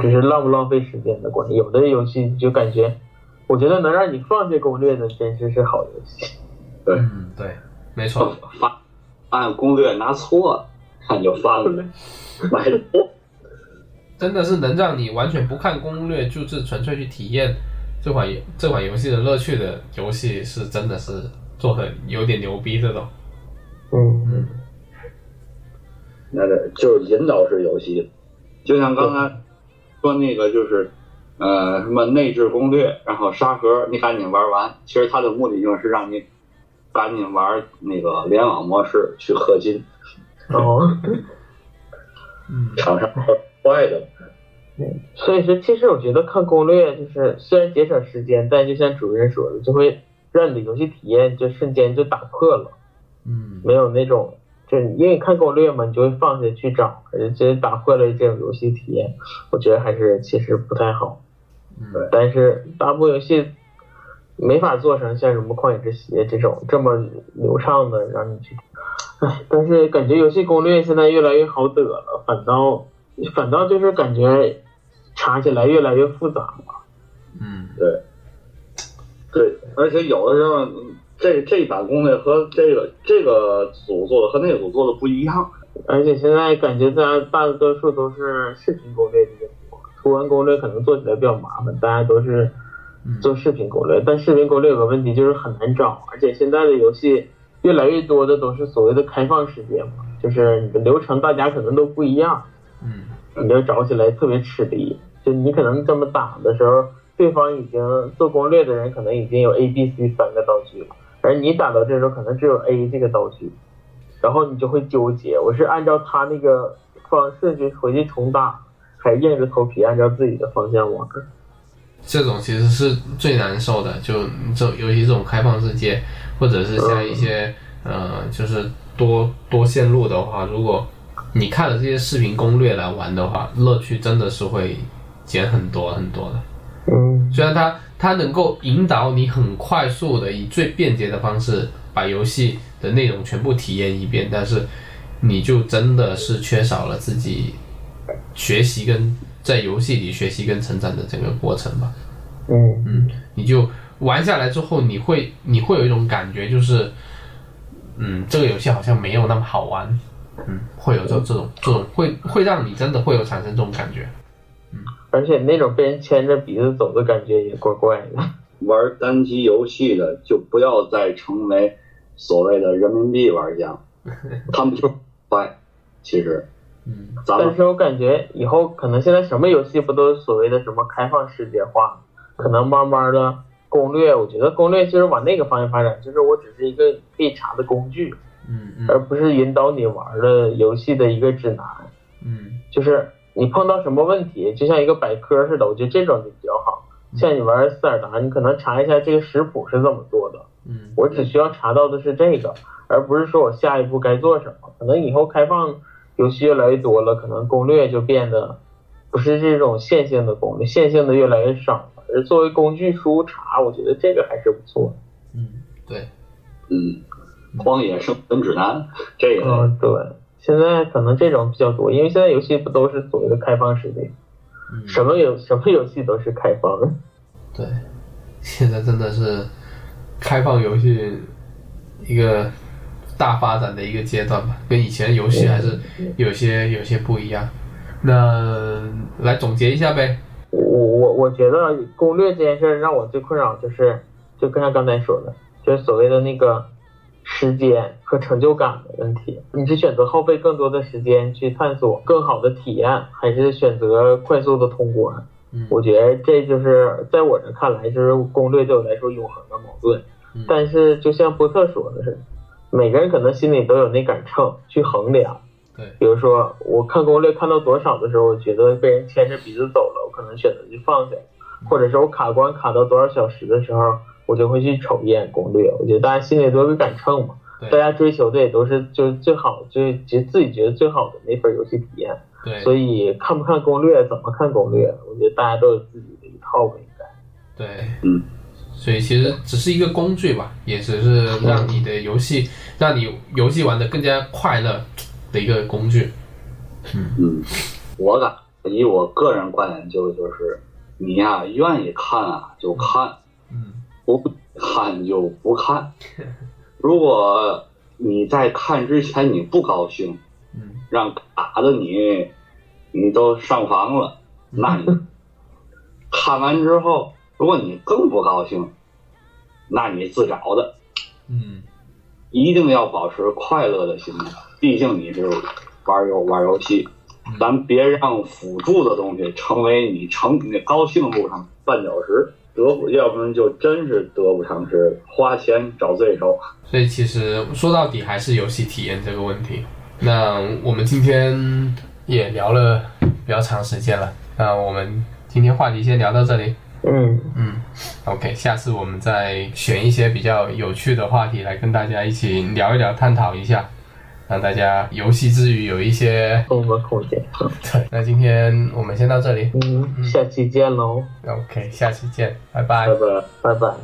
只是浪不浪费时间的关系。有的游戏你就感觉，我觉得能让你放下攻略的，真是是好游戏。对，对，没错。发按攻略拿错了，看就翻了，买的。真的是能让你完全不看攻略，就是纯粹去体验这款这款游戏的乐趣的游戏，是真的是做的有点牛逼这种。嗯嗯那个就是引导式游戏，就像刚才说那个就是，呃，什么内置攻略，然后沙盒你赶紧玩完。其实它的目的就是让你赶紧玩那个联网模式去氪金，哦，嗯厂商坏的。所以说，其实我觉得看攻略就是虽然节省时间，但就像主任说的，就会让你的游戏体验就瞬间就打破了，嗯没有那种。就因为看攻略嘛，你就会放下去找，而且打破了这种游戏体验，我觉得还是其实不太好。嗯但是大部分游戏没法做成像什么旷野之息这种这么流畅的让你去，唉，但是感觉游戏攻略现在越来越好得了，反倒反倒就是感觉查起来越来越复杂了。嗯对，对，而且有的时候这这一版攻略和这个这个组做的和那个组做的不一样。而且现在感觉大家大多数都是视频攻略比较多，图文攻略可能做起来比较麻烦，大家都是做视频攻略。但视频攻略有个问题就是很难找，而且现在的游戏越来越多的都是所谓的开放世界嘛，就是你的流程大家可能都不一样，嗯你就找起来特别吃力。就你可能这么打的时候，对方已经做攻略的人可能已经有 A、B、C 三个道具了，而你打到这时候可能只有 A 这个道具，然后你就会纠结，我是按照他那个方式去回去重打，还硬着头皮按照自己的方向玩。这种其实是最难受的，就这尤其这种开放世界，或者是像一些、呃，就是多多线路的话，如果你看了这些视频攻略来玩的话，乐趣真的是会减很多很多的。嗯虽然它它能够引导你很快速的以最便捷的方式把游戏的内容全部体验一遍，但是你就真的是缺少了自己学习跟在游戏里学习跟成长的整个过程吧。嗯嗯，你就玩下来之后，你会你会有一种感觉，就是，嗯，这个游戏好像没有那么好玩，嗯，会有这这种这种会会让你真的会有产生这种感觉。而且那种被人牵着鼻子走的感觉也怪怪的。玩单机游戏的就不要再成为所谓的人民币玩家，他们就坏。其实嗯但是我感觉以后可能现在什么游戏不都是所谓的什么开放世界化？可能慢慢的攻略，我觉得攻略就是往那个方向发展，就是我只是一个可以查的工具，嗯嗯而不是引导你玩的游戏的一个指南。嗯就是你碰到什么问题，就像一个百科似的，我觉得这种就比较好。像你玩塞尔达，你可能查一下这个食谱是怎么做的，嗯我只需要查到的是这个，而不是说我下一步该做什么。可能以后开放游戏越来越多了，可能攻略就变得不是这种线性的攻略，线性的越来越少了。而作为工具书查，我觉得这个还是不错的。嗯，对，嗯，荒野生存指南这个嗯，对，现在可能这种比较多，因为现在游戏不都是所谓的开放世界，嗯什么游什么游戏都是开放的。对，现在真的是开放游戏一个大发展的一个阶段吧，跟以前游戏还是有些有些不一样。那来总结一下呗。我我我觉得攻略这件事儿让我最困扰就是，就跟他刚才说的，就是所谓的那个时间和成就感的问题。你是选择耗费更多的时间去探索更好的体验，还是选择快速的通关？嗯我觉得这就是在我这看来，就是攻略对我来说永恒的矛盾。嗯但是就像波特说的是，每个人可能心里都有那杆秤去衡量。对，比如说我看攻略看到多少的时候，我觉得被人牵着鼻子走了，我可能选择去放下；或者是我卡关卡到多少小时的时候，我就会去瞅一眼攻略。我觉得大家心里都有个杆秤嘛，对大家追求的也都是就是最好，就是觉自己觉得最好的那份游戏体验。对所以看不看攻略，怎么看攻略，我觉得大家都有自己的一套吧，应该。对，嗯，所以其实只是一个工具吧，也只是让你的游戏，让你游戏玩的更加快乐的一个工具。嗯嗯，我感以我个人观点就就是你呀、愿意看啊就看，嗯不看就不看。如果你在看之前你不高兴，嗯让打的你你都上房了，那你看完之后，如果你更不高兴，那你自找的。嗯，一定要保持快乐的心态，毕竟你是玩游玩游戏，咱别让辅助的东西成为你成你高兴路上绊脚石。得不，要不然就真是得不偿失，花钱找罪受。所以其实说到底还是游戏体验这个问题。那我们今天也聊了比较长时间了，那我们今天话题先聊到这里。嗯嗯，OK，下次我们再选一些比较有趣的话题来跟大家一起聊一聊、探讨一下，让大家游戏之余有一些工作空间 对那今天我们先到这里。嗯下期见喽。Ok 下期见拜拜。拜拜拜拜